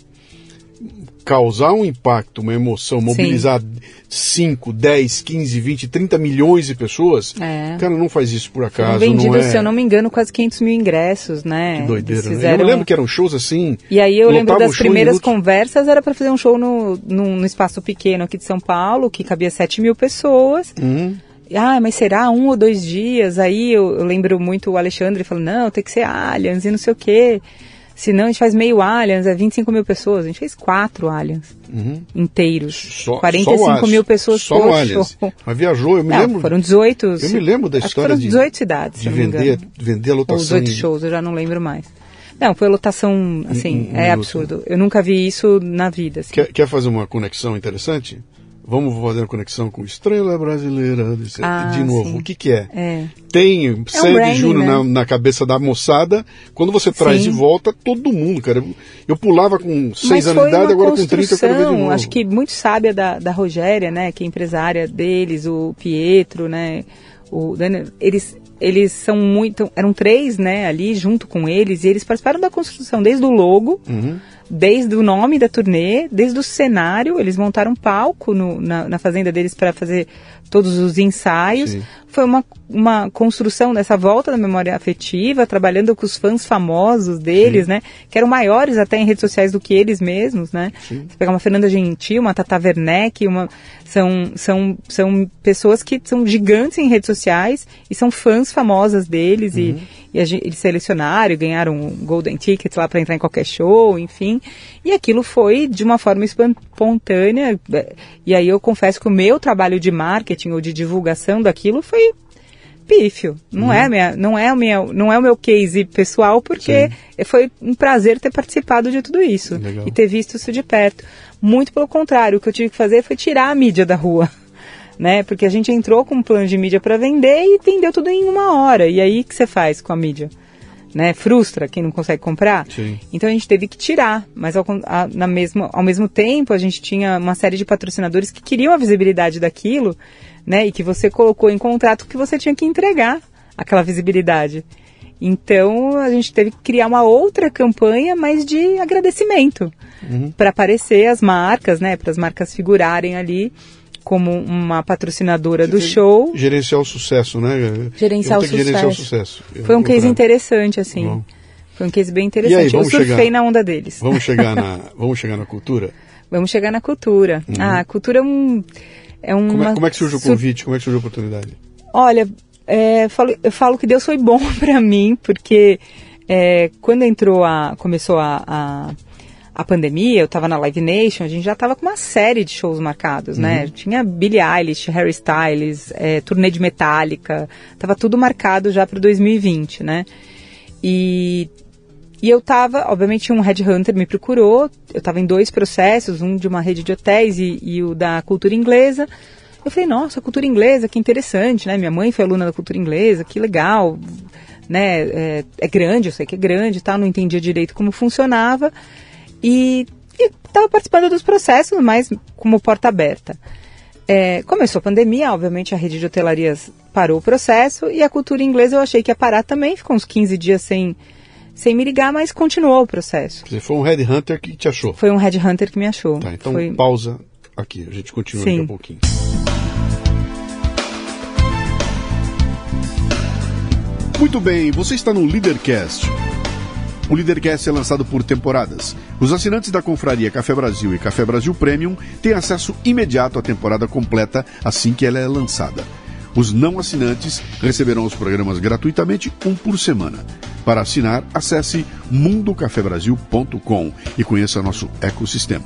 causar um impacto, uma emoção, mobilizar Sim. 5, 10, 15, 20, 30 milhões de pessoas, é. cara, não faz isso por acaso. Foram vendidos, não é... se eu não me engano, quase 500 mil ingressos, né? Que doideira, fizeram... né? Eu lembro que eram shows assim. E aí eu lembro das primeiras conversas, era para fazer um show no, no, no, espaço pequeno aqui de São Paulo, que cabia 7 mil pessoas. Uhum. Ah, mas será um ou dois dias? Aí eu, eu lembro muito o Alexandre falando, não, tem que ser aliens e não sei o quê. Se não, a gente faz meio Aliens, é 25 mil pessoas. A gente fez quatro Aliens uhum. inteiros. Só, 45 só mil pessoas só por Aliens. show. Mas viajou, eu me não, lembro. Foram 18. Eu me lembro da história foram 18 de, cidades. De vender, vender a lotação. Ou 18 shows, eu já não lembro mais. Não, foi lotação, assim, um, um é minuto. absurdo. Eu nunca vi isso na vida. Assim. Quer, quer fazer uma conexão interessante? Vamos fazer uma conexão com Estrela Brasileira. Ah, de novo, sim. o que, que é? é. Tem é Sandy um Júnior né? na, na, cabeça da moçada. Quando você traz sim. de volta, todo mundo, cara. Eu pulava com 6 anos de idade, agora com 30 eu quero ver de novo. Acho que muito sábia da, da Rogéria, né? Que é empresária deles, o Pietro, né? O, eles, eles são muito. Eram três, né, ali junto com eles, e eles participaram da construção desde o logo. Uhum desde o nome da turnê, desde o cenário, eles montaram um palco no, na, na, fazenda deles para fazer todos os ensaios. Sim. Foi uma, uma construção dessa volta da memória afetiva, trabalhando com os fãs famosos deles, Sim. né? Que eram maiores até em redes sociais do que eles mesmos, né? Sim. Você pegar uma Fernanda Gentil, uma Tata Werneck, uma, são, são, são pessoas que são gigantes em redes sociais e são fãs famosas deles uhum. e, e gente, eles selecionaram, ganharam um Golden Ticket lá para entrar em qualquer show, enfim. E aquilo foi de uma forma espontânea. E aí eu confesso que o meu trabalho de marketing ou de divulgação daquilo foi pífio. Não uhum. é minha, não é o meu, não é o meu case pessoal porque Sim. foi um prazer ter participado de tudo isso Legal. e ter visto isso de perto. Muito pelo contrário, o que eu tive que fazer foi tirar a mídia da rua. Né? Porque a gente entrou com um plano de mídia para vender e vendeu tudo em uma hora. E aí, o que você faz com a mídia? Né? Frustra quem não consegue comprar. Sim. Então a gente teve que tirar, mas ao, a, na mesmo, ao mesmo tempo a gente tinha uma série de patrocinadores que queriam a visibilidade daquilo, né? E que você colocou em contrato que você tinha que entregar aquela visibilidade. Então a gente teve que criar uma outra campanha, mas de agradecimento, Uhum. para aparecer as marcas, né? Para as marcas figurarem ali como uma patrocinadora do show. Gerenciar o sucesso, né? Gerenciar o que gerenciar o sucesso. sucesso. Foi um case interessante, assim. Bom. Foi um case bem E interessante. aí, Eu vamos surfei chegar- na onda deles. Vamos chegar na, *laughs* vamos chegar na cultura? Vamos chegar na cultura. Ah, a cultura é um. É uma Uhum. Como é, como é que surge o convite? Como é que surgiu a oportunidade? Olha, é, eu falo, eu falo que Deus foi bom *laughs* para mim, porque é, quando entrou a. começou a, a, a pandemia, eu estava na Live Nation, a gente já estava com uma série de shows marcados, né? Tinha Billie Eilish, Harry Styles, é, turnê de Metallica, tava tudo marcado já para 2020, né? E e eu tava, obviamente, um headhunter me procurou. Eu tava em dois processos, um de uma rede de hotéis e, e o da cultura inglesa. Eu falei, nossa, cultura inglesa, que interessante, né? Minha mãe foi aluna da cultura inglesa, que legal, né? É, é grande, eu sei que é grande, tá? Não entendia direito como funcionava. E, e tava participando dos processos, mas como porta aberta. É, começou a pandemia, obviamente a rede de hotelarias parou o processo e a cultura inglesa eu achei que ia parar também, ficou uns 15 dias sem, sem me ligar, mas continuou o processo. Quer dizer, foi um headhunter que te achou. Foi um headhunter que me achou. Tá, então Foi- pausa aqui, a gente continua Sim. daqui a pouquinho. Muito bem, você está no Leadercast. O Leadercast é lançado por temporadas. Os assinantes da Confraria Café Brasil e Café Brasil Premium têm acesso imediato à temporada completa assim que ela é lançada. Os não assinantes receberão os programas gratuitamente um por semana. Para assinar, acesse mundocafebrasil.com e conheça nosso ecossistema.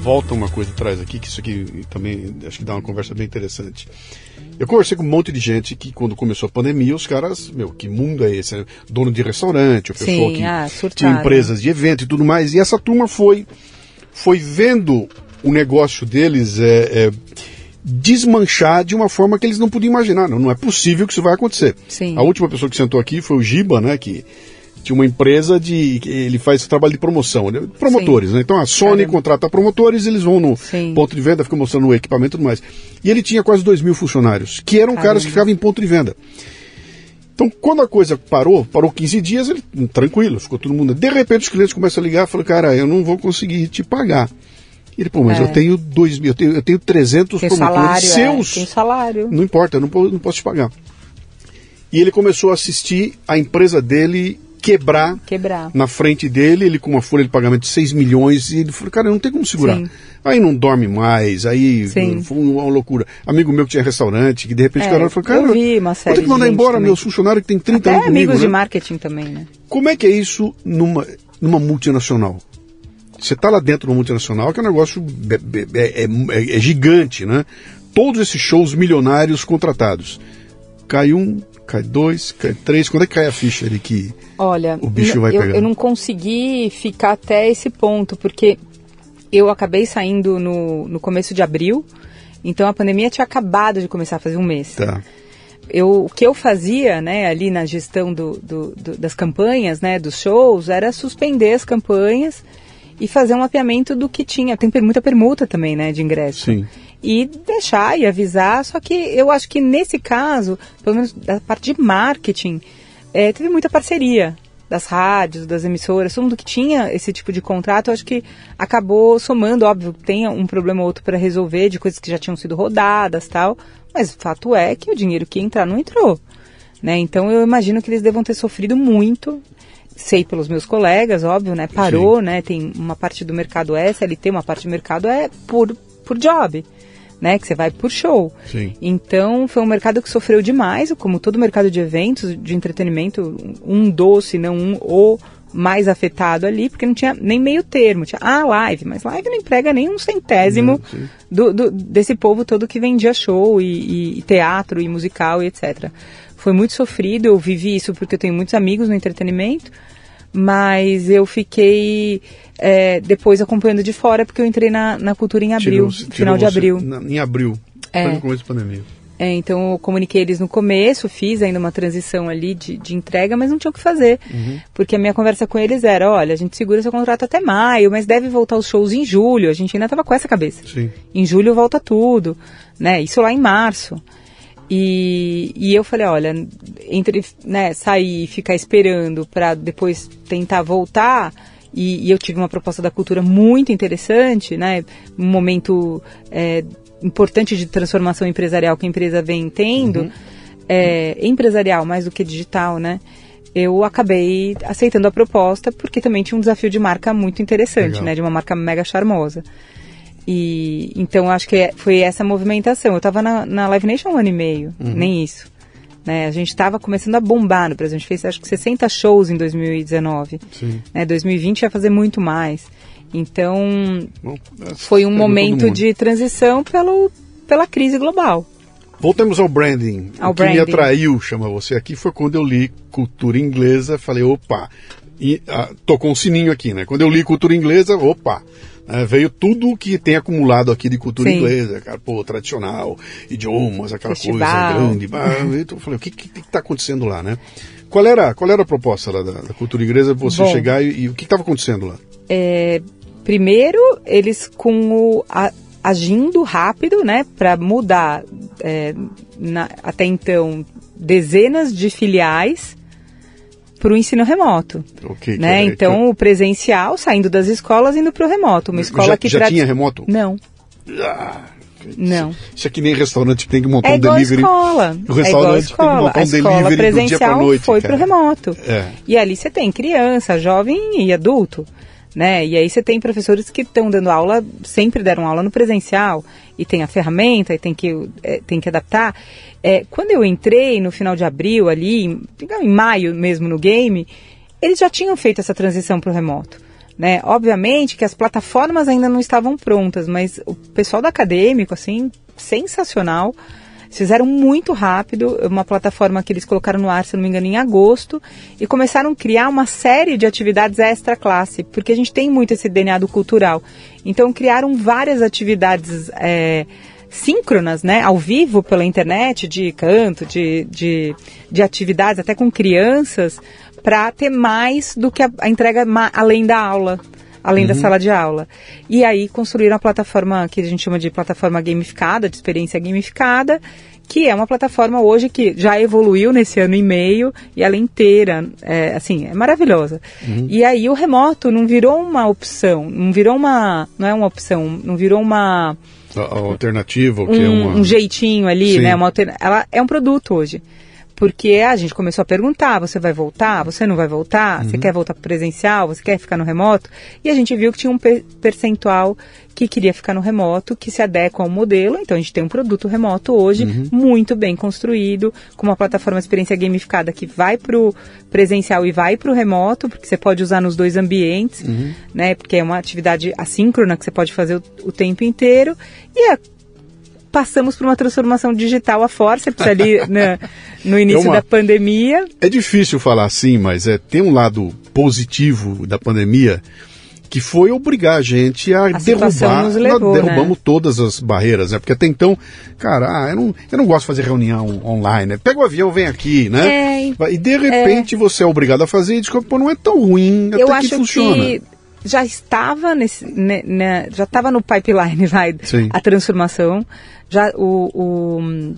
volta uma coisa atrás aqui, que isso aqui também acho que dá uma conversa bem interessante. Eu conversei com um monte de gente que quando começou a pandemia, os caras, meu, que mundo é esse? né? Dono de restaurante, o pessoal Sim, que ah, tinha empresas de evento e tudo mais. E essa turma foi, foi vendo o negócio deles é, é, desmanchar de uma forma que eles não podiam imaginar. Não, não é possível que isso vai acontecer. Sim. A última pessoa que sentou aqui foi o Giba, né? Que tinha uma empresa de. ele faz trabalho de promoção, né, promotores, Sim. né? Então a Sony Caramba. contrata promotores, eles vão no Sim. ponto de venda, ficam mostrando o equipamento e tudo mais. E ele tinha quase 2 mil funcionários, que eram caras Caramba. que ficavam em ponto de venda. Então, quando a coisa parou, parou 15 dias, ele tranquilo, ficou todo mundo. De repente, os clientes começam a ligar e falam, cara, eu não vou conseguir te pagar. E ele, pô, mas É. eu tenho 2 mil, eu tenho, eu tenho 300 Tem promotores salário, seus. é, tem salário. Não importa, eu não, não posso te pagar. E ele começou a assistir a empresa dele quebrar Quebrar. na frente dele, ele com uma folha de pagamento de 6 milhões, e ele falou, cara, não tem como segurar. Sim. Aí não dorme mais, aí Sim. foi uma loucura. Amigo meu que tinha restaurante, que de repente É, o cara falou, cara, eu vi uma série vou ter que mandar embora também. meus funcionários que tem 30 Até anos comigo, amigos né? de marketing também, né? Como é que é isso numa, numa multinacional? Você está lá dentro de uma multinacional que é um negócio é, é- é- é gigante, né? Todos esses shows milionários contratados. Cai um, cai dois, cai três. Quando é que cai a ficha ali que Olha, O bicho vai eu, pegar. eu não consegui ficar até esse ponto, porque eu acabei saindo no, no começo de abril, então a pandemia tinha acabado de começar a fazer um mês. tá? Eu, o que eu fazia, né, ali na gestão do, do- do- das campanhas, né, dos shows, era suspender as campanhas e fazer um mapeamento do que tinha. Tem muita permuta também, né, de ingresso. Sim. E deixar e avisar, só que eu acho que nesse caso, pelo menos da parte de marketing, eh, teve muita parceria das rádios, das emissoras, todo mundo que tinha esse tipo de contrato, eu acho que acabou somando, óbvio, tem um problema ou outro para resolver de coisas que já tinham sido rodadas tal, mas o fato é que o dinheiro que ia entrar não entrou. Né? Então eu imagino que eles devam ter sofrido muito. Sei pelos meus colegas, óbvio, né? Parou, né? Tem uma parte do mercado é SLT, uma parte do mercado é por, por job. Né? Que você vai por show. Sim. Então foi um mercado que sofreu demais, como todo mercado de eventos, de entretenimento, um doce, não um o mais afetado ali, porque não tinha nem meio termo. Tinha, ah, live, mas live não emprega nem um centésimo Não, do, do- desse povo todo que vendia show e, e- e teatro e musical e etc. Foi muito sofrido, eu vivi isso porque eu tenho muitos amigos no entretenimento, mas eu fiquei é, depois acompanhando de fora porque eu entrei na, na cultura em abril, Tirou- tirou final de você- abril. na- em abril. É. Foi no começo da pandemia. É, então eu comuniquei eles no começo, fiz ainda uma transição ali de, de entrega, mas não tinha o que fazer. Porque a minha conversa com eles era, olha, a gente segura seu contrato até maio, mas deve voltar os shows em julho. A gente ainda estava com essa cabeça. Sim. Em julho volta tudo, né? Isso lá em março. E, e eu falei, olha, entre né, sair e ficar esperando para depois tentar voltar, e, e eu tive uma proposta da cultura muito interessante, né? Um momento é, importante de transformação empresarial que a empresa vem tendo, é, empresarial mais do que digital, né? Eu acabei aceitando a proposta porque também tinha um desafio de marca muito interessante, Legal. né? De uma marca mega charmosa. E então acho que é- foi essa movimentação. Eu estava na, na Live Nation um ano e meio, nem isso. Né? A gente estava começando a bombar no Brasil. A gente fez acho que 60 shows em 2019. Sim. Né? 2020 ia fazer muito mais. Então Bom, essa foi um momento de transição pelo, pela crise global. Voltamos ao branding. Ao o que me branding. atraiu, chama você aqui, foi quando eu li cultura inglesa. Falei, opa, e, ah, tocou um sininho aqui, né? Quando eu li cultura inglesa, opa, né, veio tudo o que tem acumulado aqui de cultura Sim. inglesa, cara, pô, tradicional, idiomas, aquela Festival. coisa grande. bah, então eu falei, o que que, que tá acontecendo lá, né? Qual era, qual era a proposta lá da, da cultura inglesa? Você Bom. chegar e, e o que estava acontecendo lá? É, primeiro, eles com o a- agindo rápido, né, para mudar é, na- até então dezenas de filiais para o ensino remoto, Ok, que né? era- Então o presencial saindo das escolas indo para o remoto, uma escola já, que já tradi- tinha remoto? não, Ah, não. Isso aqui nem restaurante que tem que montar É um delivery. escola. O é igual a restaurante tem que escola. montar A um escola delivery do dia presencial noite. foi cara. pro remoto. É. E ali você tem criança, jovem e adulto, né? E aí você tem professores que estão dando aula, sempre deram aula no presencial, e tem a ferramenta, e tem que, é, tem que adaptar. É, quando eu entrei no final de abril ali, em, em maio mesmo no game, eles já tinham feito essa transição para o remoto. Né? Obviamente que as plataformas ainda não estavam prontas, mas o pessoal do acadêmico, assim, sensacional. Fizeram muito rápido, uma plataforma que eles colocaram no ar, se não me engano, em agosto, e começaram a criar uma série de atividades extra classe, porque a gente tem muito esse DNA do cultural. Então criaram várias atividades é, síncronas, né, ao vivo pela internet, de canto, de, de, de atividades, até com crianças, para ter mais do que a, a entrega ma- além da aula além da sala de aula. E aí construíram a plataforma que a gente chama de plataforma gamificada, de experiência gamificada, que é uma plataforma hoje que já evoluiu nesse ano e meio e ela é inteira, é, assim, é maravilhosa. E aí o remoto não virou uma opção, não virou uma, não é uma opção, não virou uma A, alternativa, o que é um, uma. um jeitinho ali, Sim. né? Uma alterna... Ela é um produto hoje. Porque a gente começou a perguntar, você vai voltar? Você não vai voltar? Uhum. Você quer voltar para presencial? Você quer ficar no remoto? E a gente viu que tinha um per- percentual que queria ficar no remoto, que se adequa ao modelo. Então a gente tem um produto remoto hoje, Uhum. muito bem construído, com uma plataforma de experiência gamificada que vai para o presencial e vai para o remoto, porque você pode usar nos dois ambientes, Uhum. né? Porque é uma atividade assíncrona que você pode fazer o, o tempo inteiro. E a passamos por uma transformação digital a forceps ali *laughs* na- no início uma- da pandemia. É difícil falar assim, mas é, tem um lado positivo da pandemia que foi obrigar a gente a, A derrubar. levou, nós né? derrubamos todas as barreiras, né? Porque até então, cara, ah, eu, não, eu não gosto de fazer reunião online, né? Pega o avião, vem aqui, né? É, e de repente você é obrigado a fazer e descobre, pô, não é tão ruim, até eu que acho funciona. que já estava nesse, né, né, já estava no pipeline *laughs* vai, a transformação. Já o, o,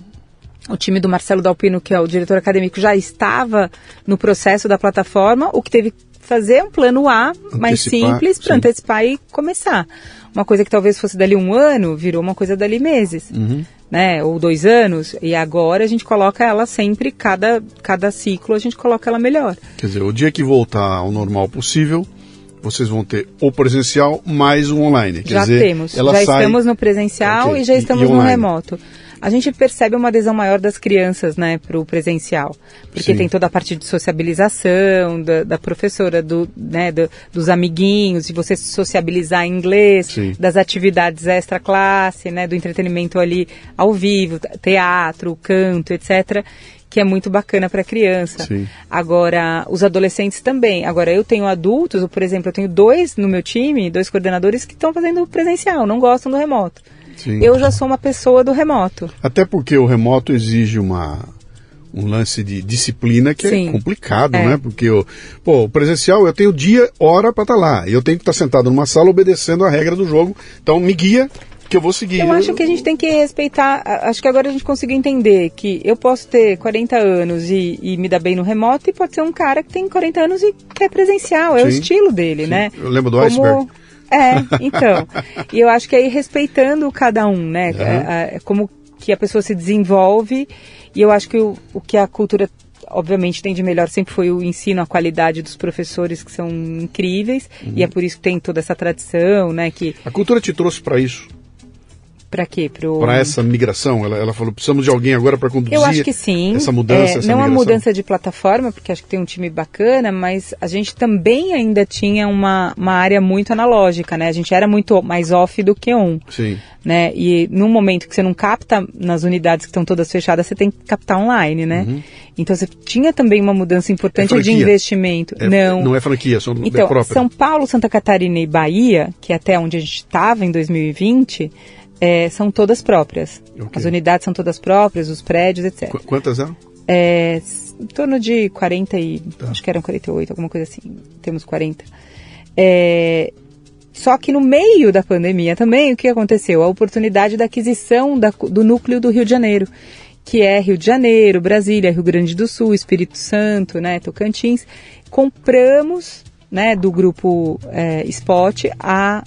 o time do Marcelo Dalpino, que é o diretor acadêmico, já estava no processo da plataforma, o que teve que fazer é um plano A mais Antecipar, simples sim. para antecipar e começar. Uma coisa que talvez fosse dali um ano, virou uma coisa dali meses. Uhum. Né, ou dois anos, e agora a gente coloca ela sempre, cada, cada ciclo a gente coloca ela melhor. Quer dizer, o dia que voltar ao normal possível, vocês vão ter o presencial mais o online. Quer já dizer, temos. Já sai... estamos no presencial okay. e já estamos e, no remoto. A gente percebe uma adesão maior das crianças, né, para o presencial, porque Sim. tem toda a parte de sociabilização da, da professora, do, né, do, dos amiguinhos, de você sociabilizar em inglês, Sim. das atividades extra classe, né, do entretenimento ali ao vivo, teatro, canto, etc que é muito bacana para criança. Sim. Agora, os adolescentes também. Agora, eu tenho adultos, por exemplo, eu tenho dois no meu time, dois coordenadores que estão fazendo presencial, não gostam do remoto. Sim. Eu já sou uma pessoa do remoto. Até porque o remoto exige uma um lance de disciplina que é Sim. é complicado, é. né? Porque o, pô, o presencial eu tenho dia, hora para estar tá lá. Eu tenho que estar tá sentado numa sala obedecendo a regra do jogo. Então me guia que eu vou seguir. Eu acho que a gente tem que respeitar. Acho que agora a gente conseguiu entender que eu posso ter 40 anos e, e me dar bem no remoto, e pode ser um cara que tem 40 anos e quer presencial. É sim, o estilo dele, sim. né? Eu lembro do Como... iceberg. É, *laughs* então. e eu acho que aí respeitando cada um, né? É, é, como que a pessoa se desenvolve. E eu acho que o, o que a cultura obviamente tem de melhor sempre foi o ensino, a qualidade dos professores que são incríveis uhum. e é por isso que tem toda essa tradição, né? Que a cultura te trouxe para isso. Para quê? Para essa migração? Ela, ela falou, precisamos de alguém agora para conduzir Eu acho que sim. essa mudança, é, essa Não migração. a mudança de plataforma, porque acho que tem um time bacana, mas a gente também ainda tinha uma, uma área muito analógica, né? A gente era muito mais off do que on. Sim. Né? E no momento que você não capta nas unidades que estão todas fechadas, você tem que captar online, né? Uhum. Então você tinha também uma mudança importante é de investimento. É, não. Não é franquia, são então, é. São Paulo, Santa Catarina e Bahia, que é até onde a gente estava em 2020, é, são todas próprias. Okay. As unidades são todas próprias, os prédios, etc. Qu quantas eram? É, em torno de 40 e... Tá. Acho que eram 48, alguma coisa assim. Temos 40. É, só que no meio da pandemia também, o que aconteceu? A oportunidade da aquisição da, do núcleo do Rio de Janeiro, que é Rio de Janeiro, Brasília, Rio Grande do Sul, Espírito Santo, né, Tocantins. Compramos né, do grupo é, Spot a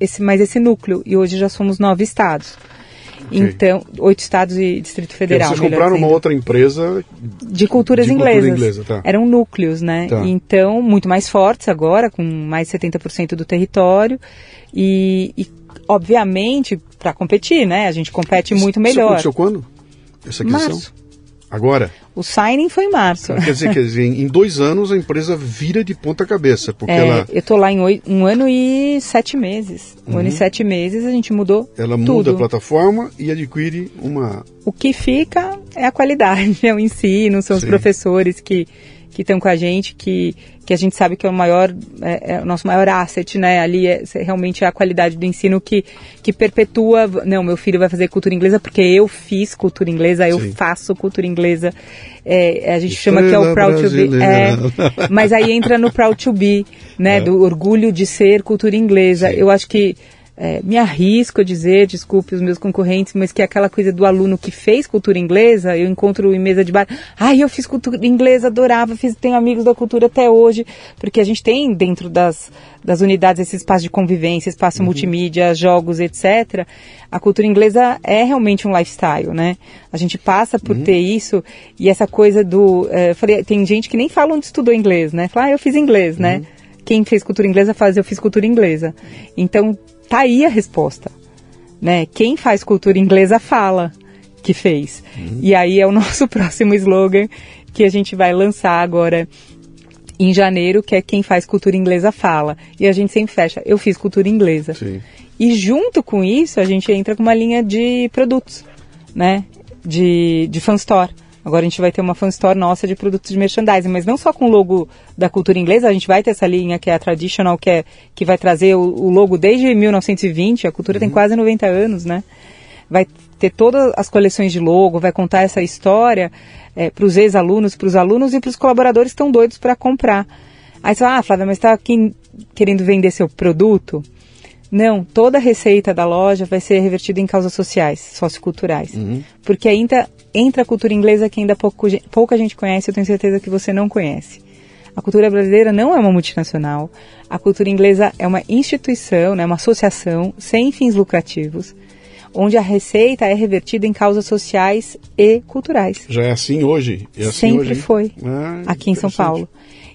esse, mais esse núcleo. E hoje já somos nove estados. Okay. Então, oito estados e Distrito Federal. Porque vocês compraram uma outra empresa de culturas de inglesas. Cultura inglesa, tá. Eram núcleos, né? Tá. Então, muito mais fortes agora, com mais 70% do território. E, e obviamente, para competir, né? A gente compete isso, muito melhor. Isso aconteceu quando? Essa aquisição? Março. Agora? O signing foi em março. Quer dizer, quer dizer, em dois anos a empresa vira de ponta cabeça, porque é, ela... Eu estou lá em oito, um ano e sete meses. Um uhum. ano e uhum. sete meses a gente mudou Ela tudo. muda a plataforma e adquire uma... O que fica é a qualidade, *laughs* é o ensino, são Sim. os professores que que estão com a gente, que, que a gente sabe que é o maior, é, é o nosso maior asset, né? Ali é, realmente é a qualidade do ensino que, que perpetua. Não, meu filho vai fazer cultura inglesa porque eu fiz cultura inglesa, eu Sim. faço cultura inglesa. É, a gente Estrela chama que é o Proud brasileira. to Be. É, *laughs* mas aí entra no Proud to Be, né? É. Do orgulho de ser cultura inglesa. Sim. Eu acho que é, me arrisco a dizer, desculpe os meus concorrentes, mas que é aquela coisa do aluno que fez cultura inglesa, eu encontro em mesa de bar, ai, eu fiz cultura inglesa, adorava, fiz, tenho amigos da cultura até hoje, porque a gente tem dentro das, das unidades esse espaço de convivência, espaço uhum. multimídia, jogos, etc. A cultura inglesa é realmente um lifestyle, né? A gente passa por uhum. ter isso e essa coisa do, é, falei, tem gente que nem fala onde estudou inglês, né? Fala, ah, eu fiz inglês, né? uhum. né? Quem fez cultura inglesa faz, eu fiz cultura inglesa. Então, tá aí a resposta. Né? Quem faz cultura inglesa fala que fez. Uhum. E aí é o *laughs* nosso próximo slogan que a gente vai lançar agora em janeiro, que é quem faz cultura inglesa fala. E a gente sempre fecha, eu fiz cultura inglesa. Sim. E junto com isso, a gente entra com uma linha de produtos, né? De, de fan store. Agora a gente vai ter uma fan store nossa de produtos de merchandising, mas não só com o logo da cultura inglesa, a gente vai ter essa linha que é a traditional, que, é, que vai trazer o, o logo desde 1920, a cultura uhum. tem quase 90 anos, né? Vai ter todas as coleções de logo, vai contar essa história é, para os ex-alunos, para os alunos e para os colaboradores que estão doidos para comprar. Aí você fala, ah, Flávia, mas está aqui querendo vender seu produto? Não, toda a receita da loja vai ser revertida em causas sociais, socioculturais. Uhum. Porque ainda entra a cultura inglesa que ainda pouco, pouca gente conhece, eu tenho certeza que você não conhece. A cultura brasileira não é uma multinacional. A cultura inglesa é uma instituição, né, uma associação sem fins lucrativos, onde a receita é revertida em causas sociais e culturais. Já é assim hoje? É assim Sempre hoje, foi, ah, aqui em São Paulo.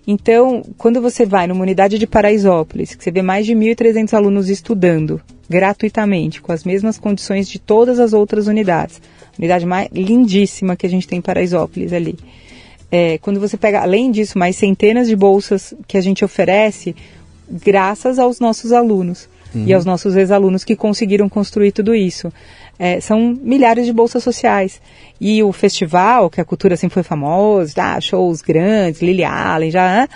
Então, quando você vai numa unidade de Paraisópolis, que você vê mais de 1.300 alunos estudando gratuitamente, com as mesmas condições de todas as outras unidades, unidade mais lindíssima que a gente tem em Paraisópolis ali. É, quando você pega, além disso, mais centenas de bolsas que a gente oferece, graças aos nossos alunos uhum. e aos nossos ex-alunos que conseguiram construir tudo isso. É, são milhares de bolsas sociais. E o festival, que a cultura sempre foi famosa, ah, shows grandes, Lily Allen, já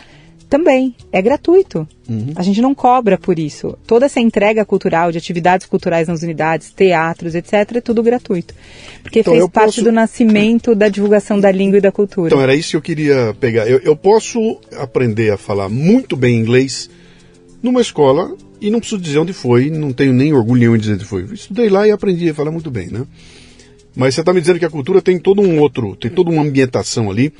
também é gratuito. Uhum. A gente não cobra por isso. Toda essa entrega cultural de atividades culturais nas unidades, teatros, etc, é tudo gratuito. Porque então, fez parte posso... do nascimento da divulgação da língua e da cultura. Então era isso que eu queria pegar. Eu, eu posso aprender a falar muito bem inglês numa escola e não preciso dizer onde foi, não tenho nem orgulho em dizer onde foi. Estudei lá e aprendi a falar muito bem, né? Mas você está me dizendo que a cultura tem todo um outro, tem toda uma ambientação ali.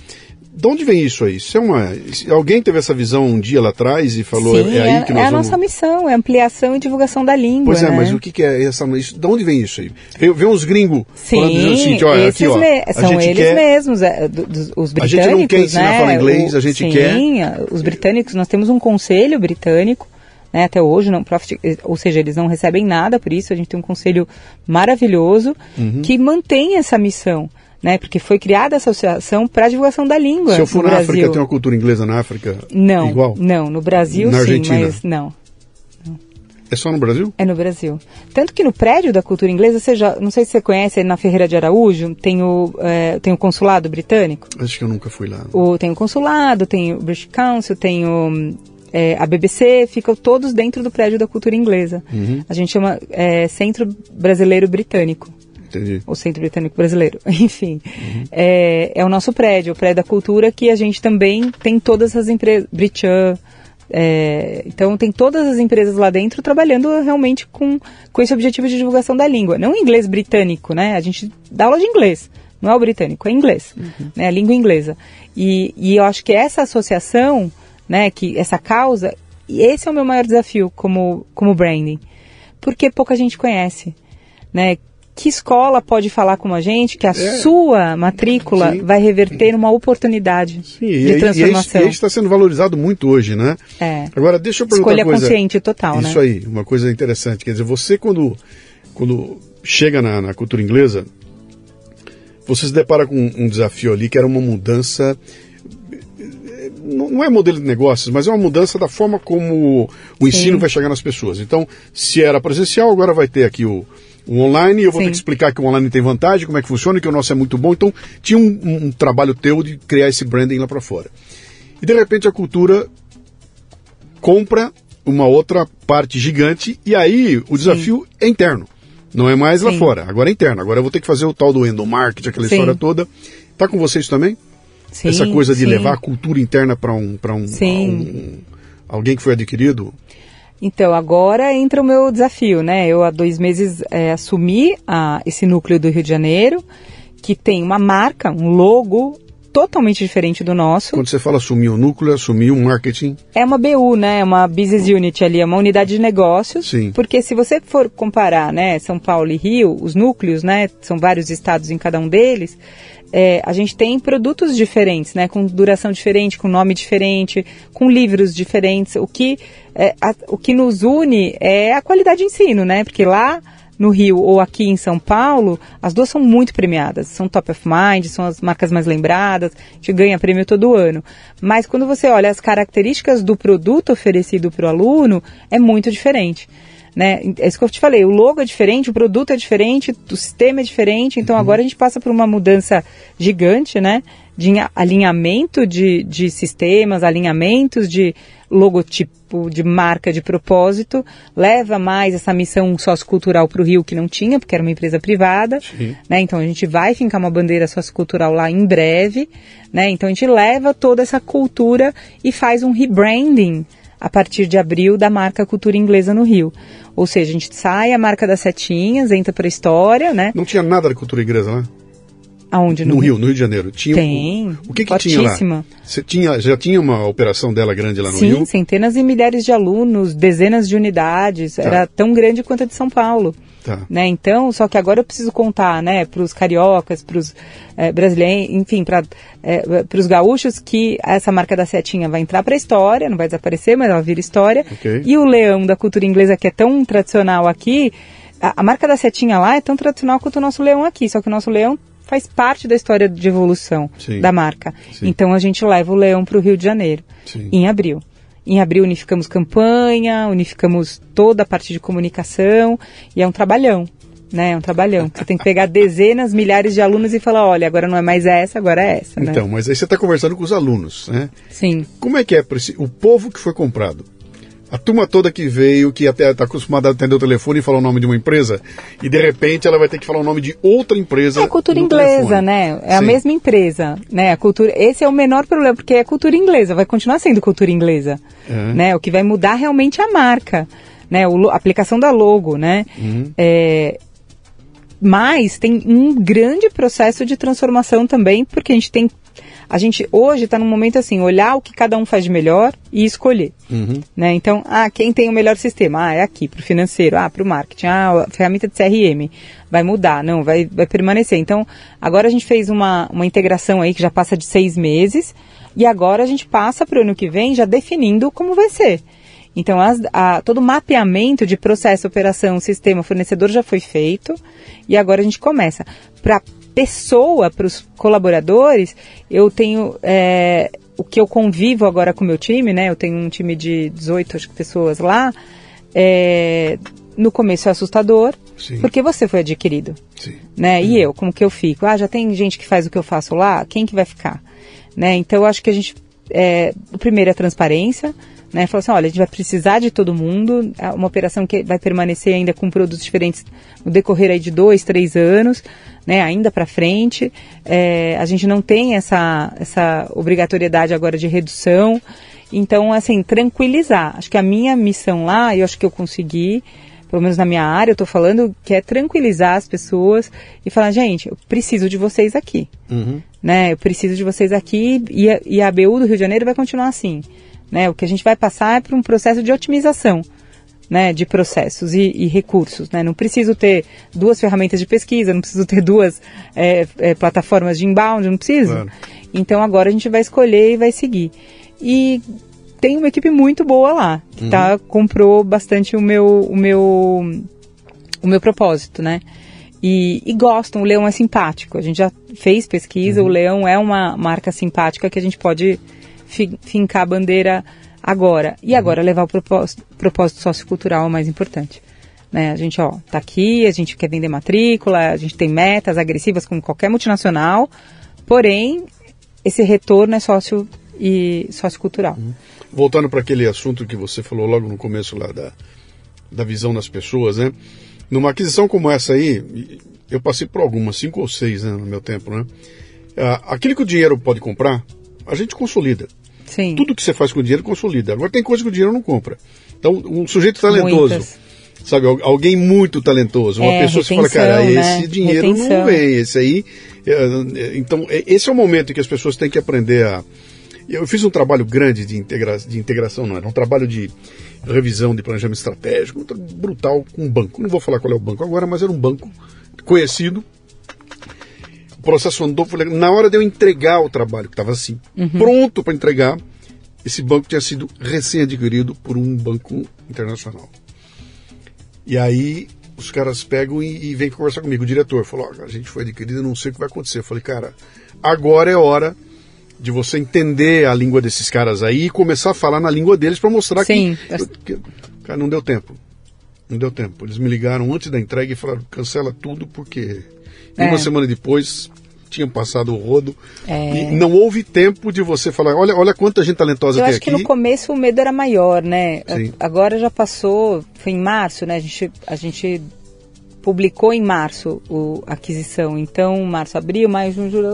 De onde vem isso aí? Isso é uma, alguém teve essa visão um dia lá atrás e falou Sim, é, aí é, que nós é a vamos... nossa missão, é ampliação e divulgação da língua. Pois é, né? mas o que, que é essa? Isso, de onde vem isso aí? Vem, vem uns gringos Sim, falando assim, olha, aqui, ó, me... são eles quer... mesmos, é, os britânicos. A gente não quer ensinar né? a falar inglês, a gente Sim, quer. Sim, os britânicos, nós temos um conselho britânico né, até hoje, não profit, ou seja, eles não recebem nada por isso. A gente tem um conselho maravilhoso uhum. que mantém essa missão. Né, porque foi criada a associação para a divulgação da língua. Se eu for na Brasil. África, tem uma cultura inglesa na África não, igual? Não, no Brasil na sim, Argentina. mas não. É só no Brasil? É no Brasil. Tanto que no prédio da cultura inglesa, você já, não sei se você conhece, na Ferreira de Araújo, tem o, é, tem o consulado britânico. Acho que eu nunca fui lá. O, tem o consulado, tem o British Council, tem o é, a BBC, ficam todos dentro do prédio da cultura inglesa. Uhum. A gente chama é, Centro Brasileiro Britânico. Entendi. O Centro Britânico Brasileiro, *laughs* enfim. Uhum. É, é, o nosso prédio, o prédio da cultura, que a gente também tem todas as empresas, Britchan, é, então tem todas as empresas lá dentro trabalhando realmente com, com esse objetivo de divulgação da língua. Não inglês britânico, né? A gente dá aula de inglês, não é o britânico, é inglês, uhum. né? A língua inglesa. E, e eu acho que essa associação né, que essa causa, e esse é o meu maior desafio como, como branding, porque pouca gente conhece, né? Que escola pode falar com a gente que a é, sua matrícula sim. vai reverter uma oportunidade sim, de transformação? E, isso está sendo valorizado muito hoje, né? É. Agora, deixa eu perguntar Escolha uma coisa. consciente total, isso né? Isso aí, uma coisa interessante. Quer dizer, você quando, quando chega na, na cultura inglesa, você se depara com um desafio ali que era uma mudança não é modelo de negócios, mas é uma mudança da forma como o ensino Sim. vai chegar nas pessoas. Então, se era presencial, agora vai ter aqui o, o online, eu vou Sim. ter que explicar que o online tem vantagem, como é que funciona, que o nosso é muito bom. Então, tinha um, um trabalho teu de criar esse branding lá para fora. E de repente a cultura compra uma outra parte gigante e aí o desafio Sim. é interno. Não é mais lá fora, agora é interno. Agora eu vou ter que fazer o tal do endomarketing, aquela história toda. Tá com vocês também? Sim, Essa coisa de sim. levar a cultura interna para um, pra um, um, alguém que foi adquirido? Então, agora entra o meu desafio, né? Eu há dois meses é, assumi a, esse núcleo do Rio de Janeiro, que tem uma marca, um logo totalmente diferente do nosso. Quando você fala assumir o núcleo, assumir o marketing? É uma BU, né? É uma business unit ali, é uma unidade de negócios. Sim. Porque se você for comparar, né, São Paulo e Rio, os núcleos, né, são vários estados em cada um deles, é, a gente tem produtos diferentes, né, com duração diferente, com nome diferente, com livros diferentes. O que, é, a, o que nos une é a qualidade de ensino, né? Porque lá no Rio ou aqui em São Paulo, as duas são muito premiadas. São top of mind, são as marcas mais lembradas, gente ganha prêmio todo ano. Mas quando você olha as características do produto oferecido para o aluno, é muito diferente. Né? É isso que eu te falei, o logo é diferente, o produto é diferente, o sistema é diferente, então uhum. agora a gente passa por uma mudança gigante, né? De alinhamento de, de sistemas, alinhamentos de logotipo, de marca, de propósito, leva mais essa missão sociocultural para o Rio que não tinha, porque era uma empresa privada, né? Então a gente vai fincar uma bandeira sociocultural lá em breve, né? Então a gente leva toda essa cultura e faz um rebranding a partir de abril da marca Cultura Inglesa no Rio. Ou seja, a gente sai a marca das setinhas, entra para a história, né? Não tinha nada de cultura inglesa lá? Aonde? No, no Rio, no Rio de Janeiro. Tinha Tem. O, o que, que tinha lá? Você tinha, já tinha uma operação dela grande lá no Sim, Rio? Sim, centenas e milhares de alunos, dezenas de unidades. Tá. Era tão grande quanto a de São Paulo. Tá. Né? Então, só que agora eu preciso contar, né, para os cariocas, para os é, brasileiros, enfim, para é, os gaúchos que essa marca da setinha vai entrar para a história, não vai desaparecer, mas ela vira história. Okay. E o leão da cultura inglesa que é tão tradicional aqui, a, a, marca da setinha lá é tão tradicional quanto o nosso leão aqui, só que o nosso leão faz parte da história de evolução Sim. da marca. Sim. Então a gente leva o leão para o Rio de Janeiro Sim. em abril. Em abril unificamos campanha, unificamos toda a parte de comunicação e é um trabalhão, né? É um trabalhão. Você tem que pegar dezenas, milhares de alunos e falar, olha, agora não é mais essa, agora é essa. Né? Então, mas aí você está conversando com os alunos, né? Sim. Como é que é o povo que foi comprado? A turma toda que veio, que até está acostumada a atender o telefone e falar o nome de uma empresa, e de repente ela vai ter que falar o nome de outra empresa. É a cultura inglesa, telefone. né? É Sim. a mesma empresa, né? A cultura, esse é o menor problema, porque é cultura inglesa, vai continuar sendo cultura inglesa, é. né? O que vai mudar realmente é a marca, né? O, a aplicação da logo, né? Uhum. É, mas tem um grande processo de transformação também, porque a gente tem a gente hoje está num momento assim, olhar o que cada um faz de melhor e escolher. Uhum. Né? Então, ah, quem tem o melhor sistema? Ah, é aqui, para o financeiro, ah, para o marketing, ah, a ferramenta de CRM. Vai mudar, não, vai, vai permanecer. Então, agora a gente fez uma, uma integração aí que já passa de seis meses, e agora a gente passa para o ano que vem já definindo como vai ser. Então, as, a, todo o mapeamento de processo, operação, sistema, fornecedor já foi feito e agora a gente começa. Para pessoa, para os colaboradores, eu tenho é, o que eu convivo agora com o meu time, né? Eu tenho um time de 18 acho, pessoas lá. É, no começo é assustador, Sim. porque você foi adquirido, Sim. né? E eu, como que eu fico? Ah, já tem gente que faz o que eu faço lá, quem que vai ficar? Né? Então eu acho que a gente, é, o primeiro é a transparência, né? Falou assim, olha, a gente vai precisar de todo mundo, é uma operação que vai permanecer ainda com produtos diferentes no decorrer aí de dois, três anos, né? Ainda para frente, é, a gente não tem essa, essa obrigatoriedade agora de redução, então, assim, tranquilizar. Acho que a minha missão lá, eu acho que eu consegui, pelo menos na minha área, eu estou falando que é tranquilizar as pessoas e falar, gente, eu preciso de vocês aqui, uhum. né? Eu preciso de vocês aqui e a, e a ABU do Rio de Janeiro vai continuar assim. Né? O que a gente vai passar é para um processo de otimização. Né, de processos e, e, recursos. Né? Não preciso ter duas ferramentas de pesquisa, não preciso ter duas é, é, plataformas de inbound, não preciso. Claro. Então agora a gente vai escolher e vai seguir. E tem uma equipe muito boa lá, que tá, uhum. comprou bastante o meu, o meu, o meu propósito, né? E, e, gostam, o leão é simpático. A gente já fez pesquisa, uhum. o leão é uma marca simpática que a gente pode fincar a bandeira agora. E agora levar o propósito, propósito sociocultural mais importante. Né? A gente, ó, tá aqui, a gente quer vender matrícula, a gente tem metas agressivas como qualquer multinacional, porém, esse retorno é sócio e sociocultural. Uhum. Voltando para aquele assunto que você falou logo no começo lá da, da visão das pessoas, né? Numa aquisição como essa aí, eu passei por algumas, cinco ou seis né, no meu tempo, né? Ah, aquilo que o dinheiro pode comprar, a gente consolida. Sim. Tudo que você faz com o dinheiro consolida. Agora tem coisa que o dinheiro não compra. Então, um sujeito talentoso, Muitas. sabe, alguém muito talentoso, uma é, pessoa que fala, cara, né? esse dinheiro retenção. não vem, esse aí. É, é, então, esse é o momento em que as pessoas têm que aprender a. Eu fiz um trabalho grande de, integra... de integração, não era um trabalho de revisão de planejamento estratégico, brutal, com um banco. Não vou falar qual é o banco agora, mas era um banco conhecido, o processo andou, na hora de eu entregar o trabalho, que estava assim, uhum. pronto para entregar, esse banco tinha sido recém-adquirido por um banco internacional. E aí os caras pegam e, e vêm conversar comigo. O diretor falou: oh, a gente foi adquirido, não sei o que vai acontecer. Eu falei, cara, agora é hora de você entender a língua desses caras aí e começar a falar na língua deles para mostrar Sim. que, que. Cara, não deu tempo. Não deu tempo. Eles me ligaram antes da entrega e falaram: cancela tudo porque é. uma semana depois tinham passado o rodo. É. E não houve tempo de você falar, olha, olha quanta gente talentosa Eu tem aqui. Eu acho que no começo o medo era maior, né? Sim. Agora já passou, foi em março, né? A gente, a gente publicou em março o, a aquisição. Então, março, abril, maio, junho, julho,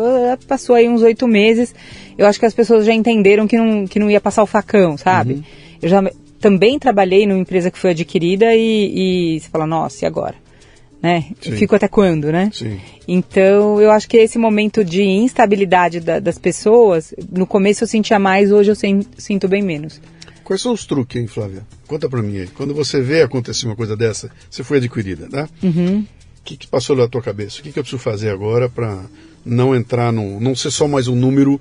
passou aí uns oito meses. Eu acho que as pessoas já entenderam que não, que não ia passar o facão, sabe? Uhum. Eu já também trabalhei numa empresa que foi adquirida e, e você fala, nossa, e agora? Né? Fico até quando, né? Sim. Então, eu acho que esse momento de instabilidade da, das pessoas, no começo eu sentia mais, hoje eu sinto bem menos. Quais são os truques, hein, Flávia? Conta pra mim aí. Quando você vê acontecer uma coisa dessa, você foi adquirida, né? Uhum. O que, que passou na tua cabeça? O que, que eu preciso fazer agora para não entrar no. não ser só mais um número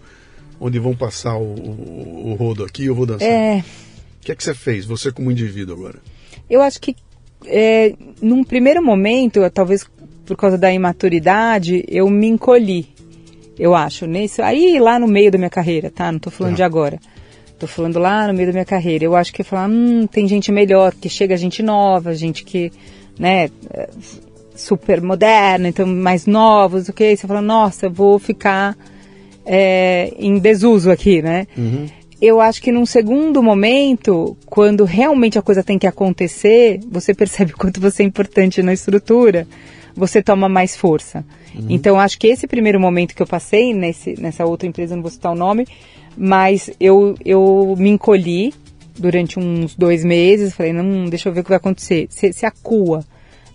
onde vão passar o, o, o rodo aqui e eu vou dançar? É, O que é que você fez, você como indivíduo agora? eu acho que é, num primeiro momento, talvez por causa da imaturidade, eu me encolhi. Eu acho, nisso. Aí lá no meio da minha carreira, tá? Não tô falando Tá. de agora. Tô falando lá no meio da minha carreira. Eu acho que falar, hum, tem gente melhor, porque chega gente nova, gente que, né, é, super moderna, então mais novos, ok? Você fala, nossa, eu vou ficar é, em desuso aqui, né? Eu acho que num segundo momento, quando realmente a coisa tem que acontecer, você percebe *laughs* o quanto você é importante na estrutura, você toma mais força. Então, acho que esse primeiro momento que eu passei nesse, nessa outra empresa, não vou citar o nome, mas eu, eu me encolhi durante uns dois meses, falei, não, deixa eu ver o que vai acontecer. Se, se acua,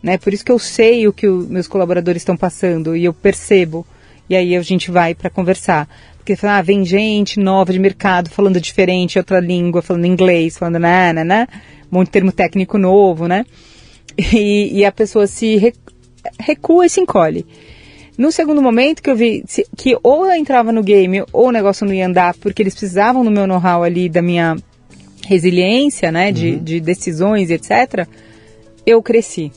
né? Por isso que eu sei o que os meus colaboradores estão passando e eu percebo. E aí a gente vai para conversar. Porque ah, vem gente nova de mercado falando diferente, outra língua, falando inglês, falando né, né? Um monte de termo técnico novo, né? E, e a pessoa se re- recua e se encolhe. No segundo momento que eu vi que ou eu entrava no game ou o negócio não ia andar porque eles precisavam do meu know-how ali, da minha resiliência, né, de, de decisões, etc., eu cresci.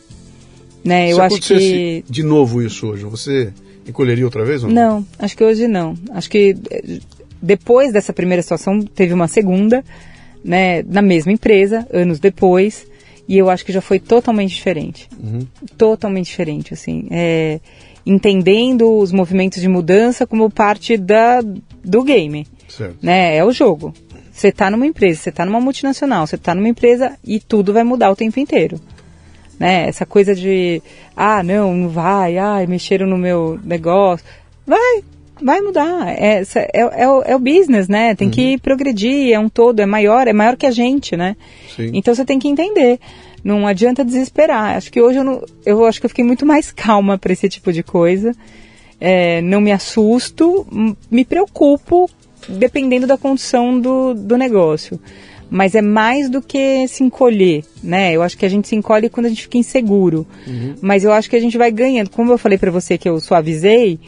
Né, eu Se acho acontecesse que de novo isso hoje, você encolheria outra vez ou não? não, acho que hoje não. Acho que eh, depois dessa primeira situação teve uma segunda, né, na mesma empresa, anos depois, e eu acho que já foi totalmente diferente. Totalmente diferente, assim. É, entendendo os movimentos de mudança como parte da, do game, Certo. né? É o jogo. Você está numa empresa, você está numa multinacional, você está numa empresa e tudo vai mudar o tempo inteiro né? Essa coisa de, ah, não, não vai, ah, mexeram no meu negócio. Vai, vai mudar. É, é, é, o, é o business, né? Tem que progredir, é um todo, é maior, é maior que a gente, né? Sim. Então você tem que entender. Não adianta desesperar. Acho que hoje eu, não, eu acho que eu fiquei muito mais *laughs* calma para esse tipo de coisa. É, não me assusto, me preocupo dependendo da condição do, do negócio. Mas é mais do que se encolher, né? Eu acho que a gente se encolhe quando a gente fica inseguro. Mas eu acho que a gente vai ganhando. Como eu falei para você que eu suavizei,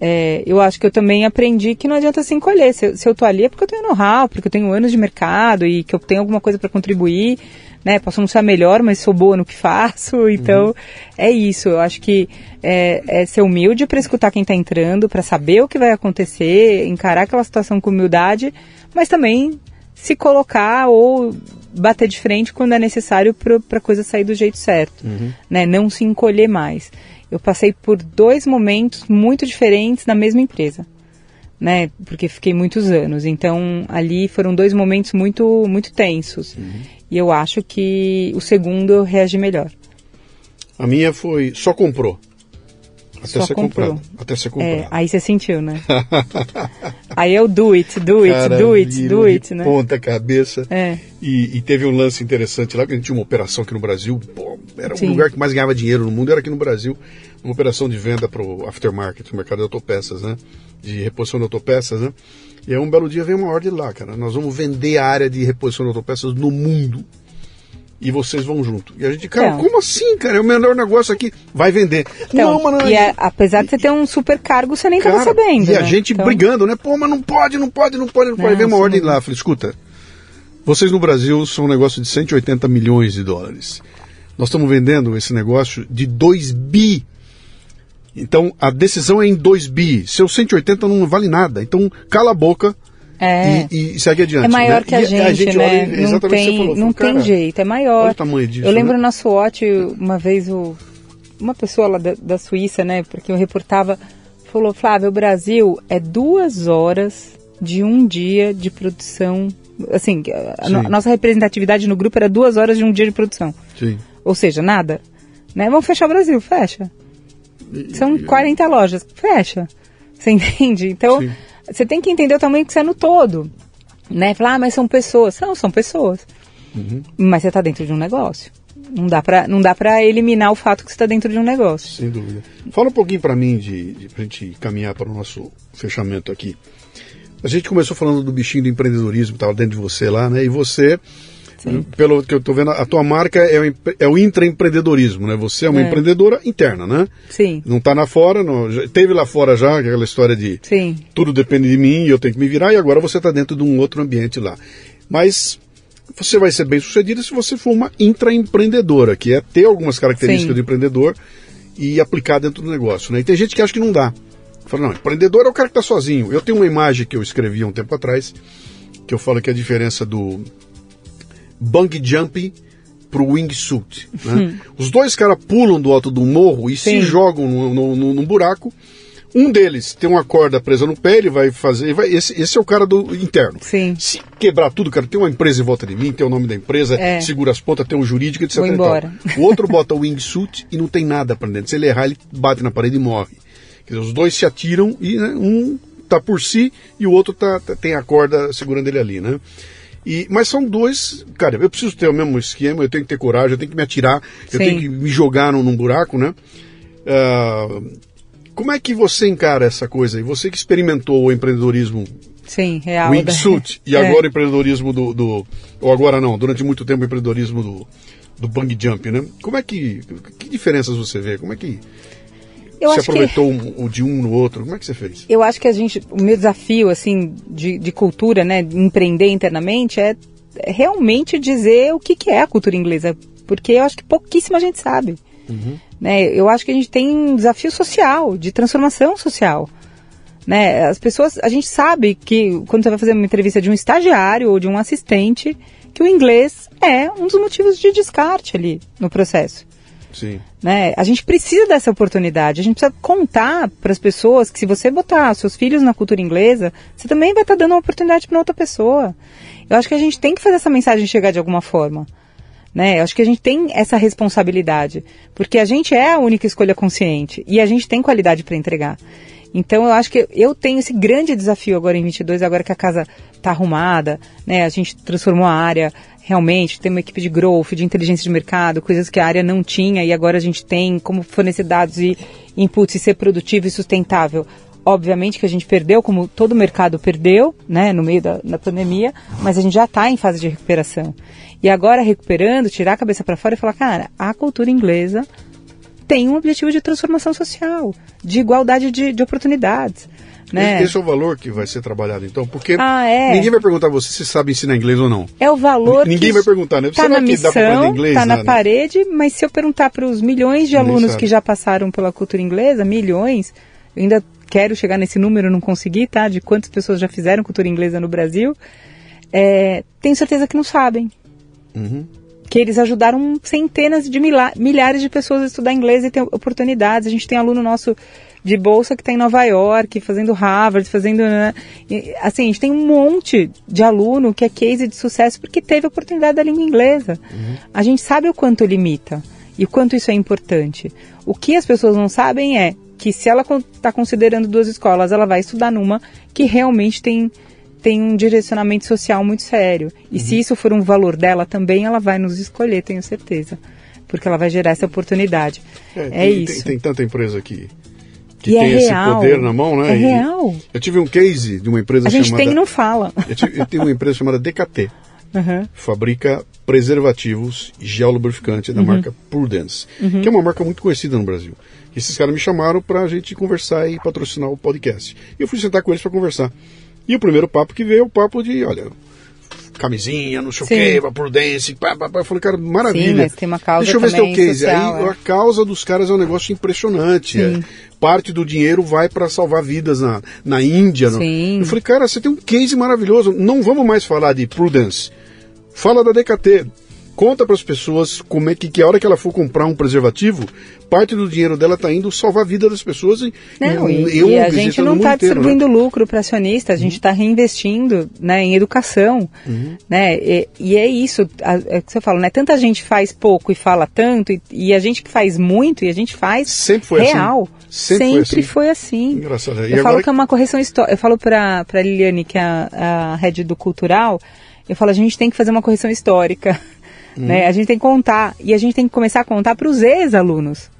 é, eu acho que eu também aprendi que não adianta se encolher. Se, eu- se eu tô ali é porque eu tenho know-how, porque eu tenho anos de mercado e que eu tenho alguma coisa para contribuir, né? Posso não ser a melhor, mas sou boa no que *laughs* faço. Então, é isso. Eu acho que é, é ser humilde para escutar quem está entrando, para saber o que vai acontecer, encarar aquela situação com humildade, mas também se colocar ou bater de frente quando é necessário para a coisa sair do jeito certo, né? Não se encolher mais. Eu passei por dois momentos muito diferentes na mesma empresa, né? Porque fiquei muitos anos. Então ali foram dois momentos muito muito tensos. E eu acho que o segundo eu reagi melhor. A minha foi só comprou. Até Só comprou. comprado. Até ser É, comprado. aí você sentiu, né? *laughs* aí eu do it, do it, Cara, do it, do it, né? Ponta cabeça. É. E, e teve um lance interessante lá, que a gente tinha uma operação aqui no Brasil. Pô, era Sim. o lugar que mais ganhava dinheiro no mundo, era aqui no Brasil. Uma operação de venda para o aftermarket, o mercado de autopeças, né? De reposição de autopeças, né? E aí um belo dia veio uma ordem lá, cara. Nós vamos vender a área de reposição de autopeças no mundo. E vocês vão junto. E a gente, cara, Então. como assim, cara? É o melhor negócio aqui. Vai vender. Então, não, mano. e a- apesar de você ter um super cargo, você nem Cara, estava sabendo. E a né? gente Então, brigando, né? Pô, mas não pode, não pode, não pode, não pode. Não, Veio uma sim. ordem lá. Falei, escuta, vocês no Brasil são um negócio de 180 milhões de dólares. Nós estamos vendendo esse negócio de 2 bi. Então a decisão é em 2 bi. Seu 180 não vale nada. Então cala a boca É. e, e segue adiante. É maior né? que a E gente, olha, né? exatamente não o que você tem, falou. não Falou, tem jeito, é maior. olha o tamanho disso, eu lembro né? na SWOT, uma vez o, uma pessoa lá da, da Suíça, né, porque eu reportava, falou, Flávio, o Brasil é duas horas de um dia de produção. Assim, a, a nossa representatividade no grupo era duas horas de um dia de produção. Sim. Ou seja, nada. Né? Vamos fechar o Brasil, fecha. São 40 lojas, fecha. Você entende? Então, Sim. Você tem que entender o tamanho que você é no todo. Né? Falar, ah, mas são pessoas. Não, são pessoas. Uhum. Mas você está dentro de um negócio. Não dá pra, não dá pra eliminar o fato que você está dentro de um negócio. Sem dúvida. Fala um pouquinho para mim, de, de, pra gente caminhar para o nosso fechamento aqui. A gente começou falando do bichinho do empreendedorismo que estava dentro de você lá, né? E você, Sim. pelo que eu estou vendo, a tua marca é o, é o intraempreendedorismo, né? Você é uma é. empreendedora interna, né? Sim. Não está lá fora, não, teve lá fora já aquela história de Sim. tudo depende de mim e eu tenho que me virar, e agora você está dentro de um outro ambiente lá. Mas você vai ser bem sucedida se você for uma intraempreendedora, que é ter algumas características Sim. de empreendedor e aplicar dentro do negócio. Né? E tem gente que acha que não dá. Fala, não, empreendedor é o cara que está sozinho. Eu tenho uma imagem que eu escrevi há um tempo atrás, que eu falo que a diferença do bungee jump pro wingsuit. Né? Hum. Os dois caras pulam do alto do morro e Sim. se jogam no, no, no, num buraco um deles tem uma corda presa no pé, ele vai fazer. Vai, esse, esse é o cara do interno. Sim. Se quebrar tudo, cara, tem uma empresa em volta de mim, tem o nome da empresa, é. segura as pontas, tem um jurídico, etc. Vou embora. O outro bota o wingsuit e não tem nada para dentro. Se ele errar, ele bate na parede e morre. Dizer, os dois se atiram e né, um tá por si e o outro tá, tá, tem a corda segurando ele ali, né? E, mas são dois, cara, eu preciso ter o mesmo esquema, eu tenho que ter coragem, eu tenho que me atirar, eu tenho que me jogar num, num buraco, né? Uh, como é que você encara essa coisa? E você que experimentou o empreendedorismo Sim, real. Wingsuit da... *laughs* e é. agora o empreendedorismo do, do, Ou agora não, durante muito tempo empreendedorismo do, do bang jump, né? Como é que. Que diferenças você vê? Como é que. Eu você aproveitou que... o de um no outro? Como é que você fez? Eu acho que a gente. O meu desafio, assim, de, de cultura, né? De empreender internamente é realmente dizer o que, que é a cultura inglesa. Porque eu acho que pouquíssima gente sabe. Uhum. Né? Eu acho que a gente tem um desafio social, de transformação social. Né? As pessoas, a gente sabe que quando você vai fazer uma entrevista de um estagiário ou de um assistente, que o inglês é um dos motivos de descarte ali no processo. Sim. Né? A gente precisa dessa oportunidade. A gente precisa contar para as pessoas que se você botar seus filhos na cultura inglesa, você também vai estar tá dando uma oportunidade para outra pessoa. Eu acho que a gente tem que fazer essa mensagem chegar de alguma forma. Né? Eu acho que a gente tem essa responsabilidade, porque a gente é a única escolha consciente e a gente tem qualidade para entregar. Então eu acho que eu tenho esse grande desafio agora em 22, agora que a casa está arrumada, né? A gente transformou a área realmente, tem uma equipe de growth, de inteligência de mercado, coisas que a área não tinha e agora a gente tem como fornecer dados e inputs e ser produtivo e sustentável. Obviamente que a gente perdeu, como todo o mercado perdeu, né, no meio da, da pandemia, mas a gente já está em fase de recuperação. E agora recuperando, tirar a cabeça para fora e falar, cara, a cultura inglesa tem um objetivo de transformação social, de igualdade de, de oportunidades. Né? Esse é o valor que vai ser trabalhado, então, porque ah, é. ninguém vai perguntar a você se sabe ensinar inglês ou não. É o valor. Ninguém vai perguntar, né? Está na missão, está na, na parede, mas se eu perguntar para os milhões de alunos que já passaram pela cultura inglesa, milhões, eu ainda quero chegar nesse número, não consegui, tá? De quantas pessoas já fizeram cultura inglesa no Brasil, é, tenho certeza que não sabem. Uhum. Que eles ajudaram centenas de milhares de pessoas a estudar inglês e ter oportunidades. A gente tem aluno nosso de bolsa que está em Nova York, fazendo Harvard, fazendo. Né? assim, a gente tem um monte de aluno que é case de sucesso porque teve a oportunidade da língua inglesa. Uhum. A gente sabe o quanto limita e o quanto isso é importante. O que as pessoas não sabem é que se ela está considerando duas escolas, ela vai estudar numa que realmente tem tem um direcionamento social muito sério. E uhum. se isso for um valor dela também, ela vai nos escolher, tenho certeza. Porque ela vai gerar essa oportunidade. É, é tem, isso. Tem, tem, tanta empresa que, que e é tem é esse real. poder na mão, né? É e real. Eu tive um case de uma empresa chamada... A gente chamada, tem e não fala. *laughs* Eu, tive, eu tenho uma empresa chamada DKT. Uhum. Fabrica preservativos geolubrificante da uhum. marca Prudence, uhum. que é uma marca muito conhecida no Brasil. E esses caras me chamaram para a gente conversar e patrocinar o podcast. E eu fui sentar com eles para conversar. E o primeiro papo que veio é o papo de, olha, camisinha, não sei o quê, prudência, pá, pá, pá. Eu falei, cara, maravilha. Sim, mas tem uma causa Deixa eu ver se tem o case. Social, Aí é. a causa dos caras é um negócio impressionante. É. Parte do dinheiro vai para salvar vidas na, na Índia. No... Eu falei, cara, você tem um case maravilhoso. Não vamos mais falar de Prudence. Fala da DKT conta para as pessoas como é que, que a hora que ela for comprar um preservativo, parte do dinheiro dela está indo salvar a vida das pessoas e, não, e, e, a gente não está distribuindo né? lucro para acionista, a gente está uhum. reinvestindo né, em educação, uhum. né? E, e, é isso, a, é que você fala, né? Tanta gente faz pouco e fala tanto e, e a gente que faz muito e a gente faz Sempre foi assim. real. Assim. Sempre, Sempre foi assim. Foi assim. Eu falo que é uma correção histórica. Eu falo para a Liliane, que é a, a head do cultural, eu falo, a gente tem que fazer uma correção histórica. Uhum. Né? A gente tem que contar. E a gente tem que começar a contar para os ex-alunos.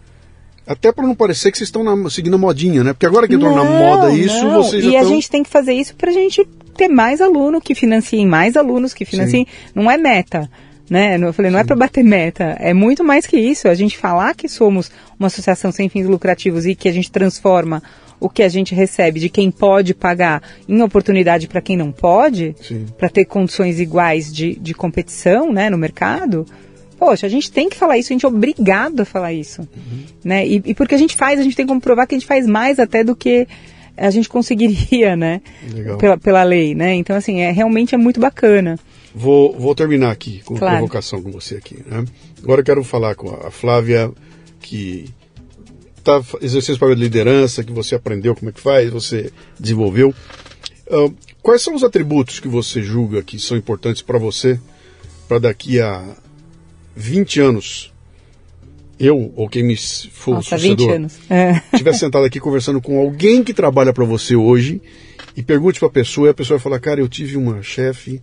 Até para não parecer que vocês estão na, seguindo a modinha, né? Porque agora que entrou na moda isso, não. vocês já E a gente tem que fazer isso para a gente ter mais aluno, que financiem mais alunos, que financiem. Não é meta. Né? Eu falei, não é para bater meta, é muito mais que isso. A gente falar que somos uma associação sem fins lucrativos e que a gente transforma o que a gente recebe de quem pode pagar em oportunidade para quem não pode, para ter condições iguais de, de competição né, no mercado. Poxa, a gente tem que falar isso, a gente é obrigado a falar isso. Uhum. Né? E, e porque a gente faz, a gente tem como provar que a gente faz mais até do que a gente *laughs* conseguiria, né? Legal. Pela, pela lei, né? Então, assim, é, realmente é muito bacana. Vou, vou terminar aqui com Claro. provocação com você aqui. Né? Agora eu quero falar com a Flávia, que está exercendo esse papel de liderança, que você aprendeu como é que faz, você desenvolveu. Ah, quais são os atributos que você julga que são importantes para você, para daqui a 20 anos, eu ou quem me for Nossa, sucedor, 20 anos. É. *laughs* estiver sentado aqui conversando com alguém que trabalha para você hoje e pergunte para a pessoa e a pessoa vai falar, cara, eu tive uma chefe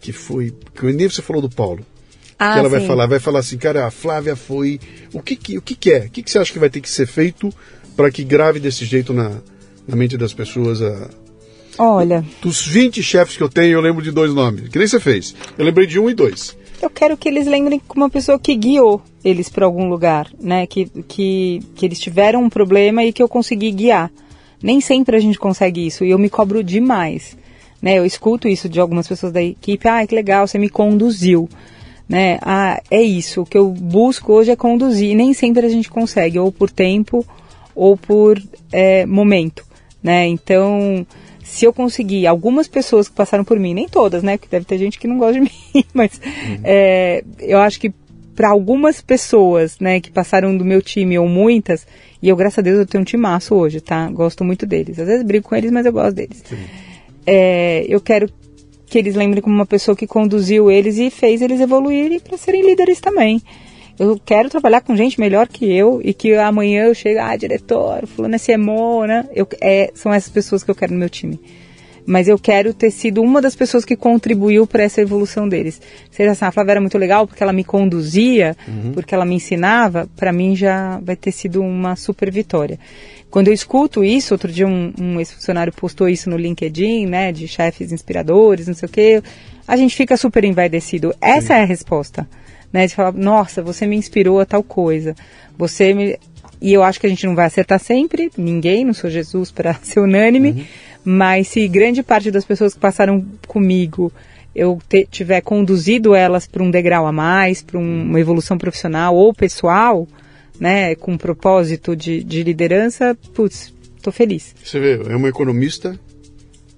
que foi, que nem você falou do Paulo, Ah, que ela vai sim. falar, vai falar assim, cara, a Flávia foi, o que que, o que, que é? O que, que você acha que vai ter que ser feito para que grave desse jeito na, na mente das pessoas? A... Olha, Dos 20 chefes que eu tenho, eu lembro de dois nomes, que nem você fez. Eu lembrei de um e dois. eu quero que eles lembrem como uma pessoa que guiou eles para algum lugar, né? Que, que, que eles tiveram um problema e que eu consegui guiar. Nem sempre a gente consegue isso e eu me cobro demais. Né? Eu escuto isso de algumas pessoas da equipe, ah, que legal, você me conduziu. Né? Ah, é isso, o que eu busco hoje é conduzir. Nem sempre a gente consegue, ou por tempo, ou por é, momento. Né? Então, se eu conseguir, algumas pessoas que passaram por mim, nem todas, né? Porque deve ter gente que não gosta de *laughs* mim, mas é, eu acho que para algumas pessoas, né, que passaram do meu time ou muitas, e eu, graças a Deus, eu tenho um timaço hoje, tá? Gosto muito deles. Às vezes brigo com eles, mas eu gosto deles. É, eu quero que eles lembrem como uma pessoa que conduziu eles e fez eles evoluírem para serem líderes também. Eu quero trabalhar com gente melhor que eu e que amanhã eu chegue, ah, diretor, fulano é CMO, né? Eu, é, são essas pessoas que eu quero no meu time. Mas eu quero ter sido uma das pessoas que contribuiu para essa evolução deles. Seja assim, a Flávia era muito legal porque ela me conduzia, porque ela me ensinava, para mim já vai ter sido uma super vitória. Quando eu escuto isso, outro dia um, um ex-funcionário postou isso no LinkedIn, né, de chefes inspiradores, não sei o quê, a gente fica super envaidecido. Essa é a resposta, né, de falar, nossa, você me inspirou a tal coisa, você me... E eu acho que a gente não vai acertar sempre, ninguém, não sou Jesus para *laughs* ser unânime, mas se grande parte das pessoas que passaram comigo eu te- tiver conduzido elas para um degrau a mais, para um- uma evolução profissional ou pessoal, né, com um propósito de, de liderança, putz, tô feliz. Você vê, é uma economista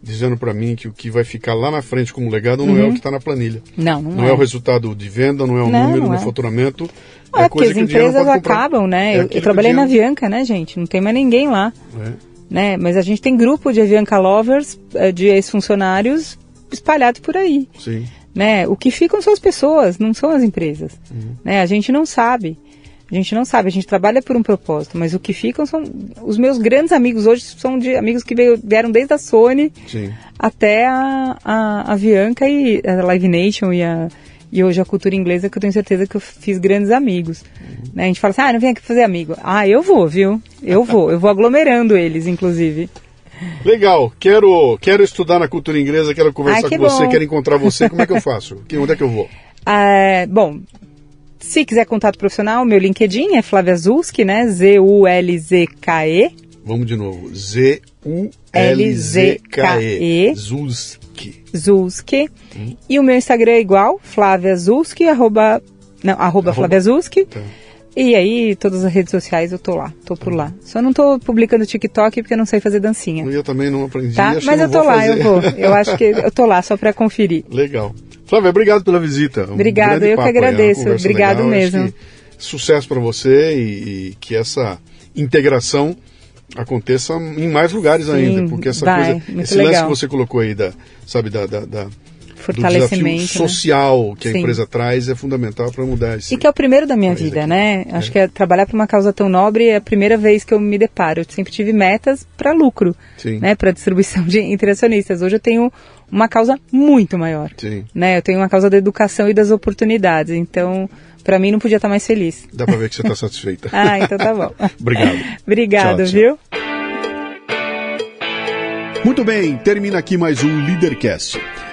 dizendo para mim que o que vai ficar lá na frente como legado não é o que está na planilha. Não, não, Não é. o resultado de venda, não é o Não, número, não no é. faturamento. Não é porque as empresas acabam, né? É eu, trabalhei na Avianca, né, gente? Não tem mais ninguém lá, É. né? Mas a gente tem grupo de Avianca Lovers, eh, de ex-funcionários espalhados por aí. Sim. né? O que ficam são as pessoas, não são as empresas, né? A gente não sabe. A gente não sabe, a gente trabalha por um propósito, mas o que ficam são os meus grandes amigos hoje são de amigos que veio- vieram desde a Sony Sim. até a, a, a Avianca e a Live Nation e, a, e hoje a cultura inglesa que eu tenho certeza que eu fiz grandes amigos. Né? A gente fala assim, ah, não vem aqui fazer amigo. Ah, eu vou, viu? Eu *laughs* vou, eu vou aglomerando eles, inclusive. Legal, quero, quero estudar na cultura inglesa, quero conversar com você, bom. quero encontrar você. Como é que eu faço? Que, onde é que eu vou? *laughs* Ah, bom, se quiser contato profissional, meu LinkedIn é Flávia Zulski, né? Z-U-L-Z-K-E. Vamos de novo. L-Z-K-E. Z-U-L-Z-K-E. Zulski. Zulski. E o meu Instagram é igual, Flávia Zulski, arroba, não, arroba, Flávia Zulski. Tá. E aí, todas as redes sociais eu tô lá, tô por lá. Só não tô publicando TikTok porque eu não sei fazer dancinha. Eu também não aprendi. Tá? Mas eu tô lá, fazer. eu vou. Eu *laughs* acho que eu tô lá só pra conferir. Legal. Flávia, obrigado pela visita. Um Obrigada, grande eu que uma agradeço. Obrigado legal. Mesmo. Sucesso para você e, e que essa integração aconteça em mais lugares ainda, porque essa vai, coisa, esse lance legal. que você colocou aí da, sabe, da, da, da- do Fortalecimento. desafio né? social que a Sim. empresa traz é fundamental para mudar esse. E que é o primeiro da minha vida, aqui- né? Acho que é trabalhar para uma causa tão nobre é a primeira vez que eu me deparo. Eu sempre tive metas para lucro, Sim. né? Para distribuição *laughs* de entre acionistas. Hoje eu tenho uma causa muito maior, Sim. né? Eu tenho uma causa da educação e das oportunidades. Então, Para mim não podia estar mais feliz. Dá para ver que você está satisfeita. *laughs* ah, então tá bom. *laughs* Obrigado. Obrigado, tchau, tchau. viu? Muito bem, termina aqui mais um Leadercast.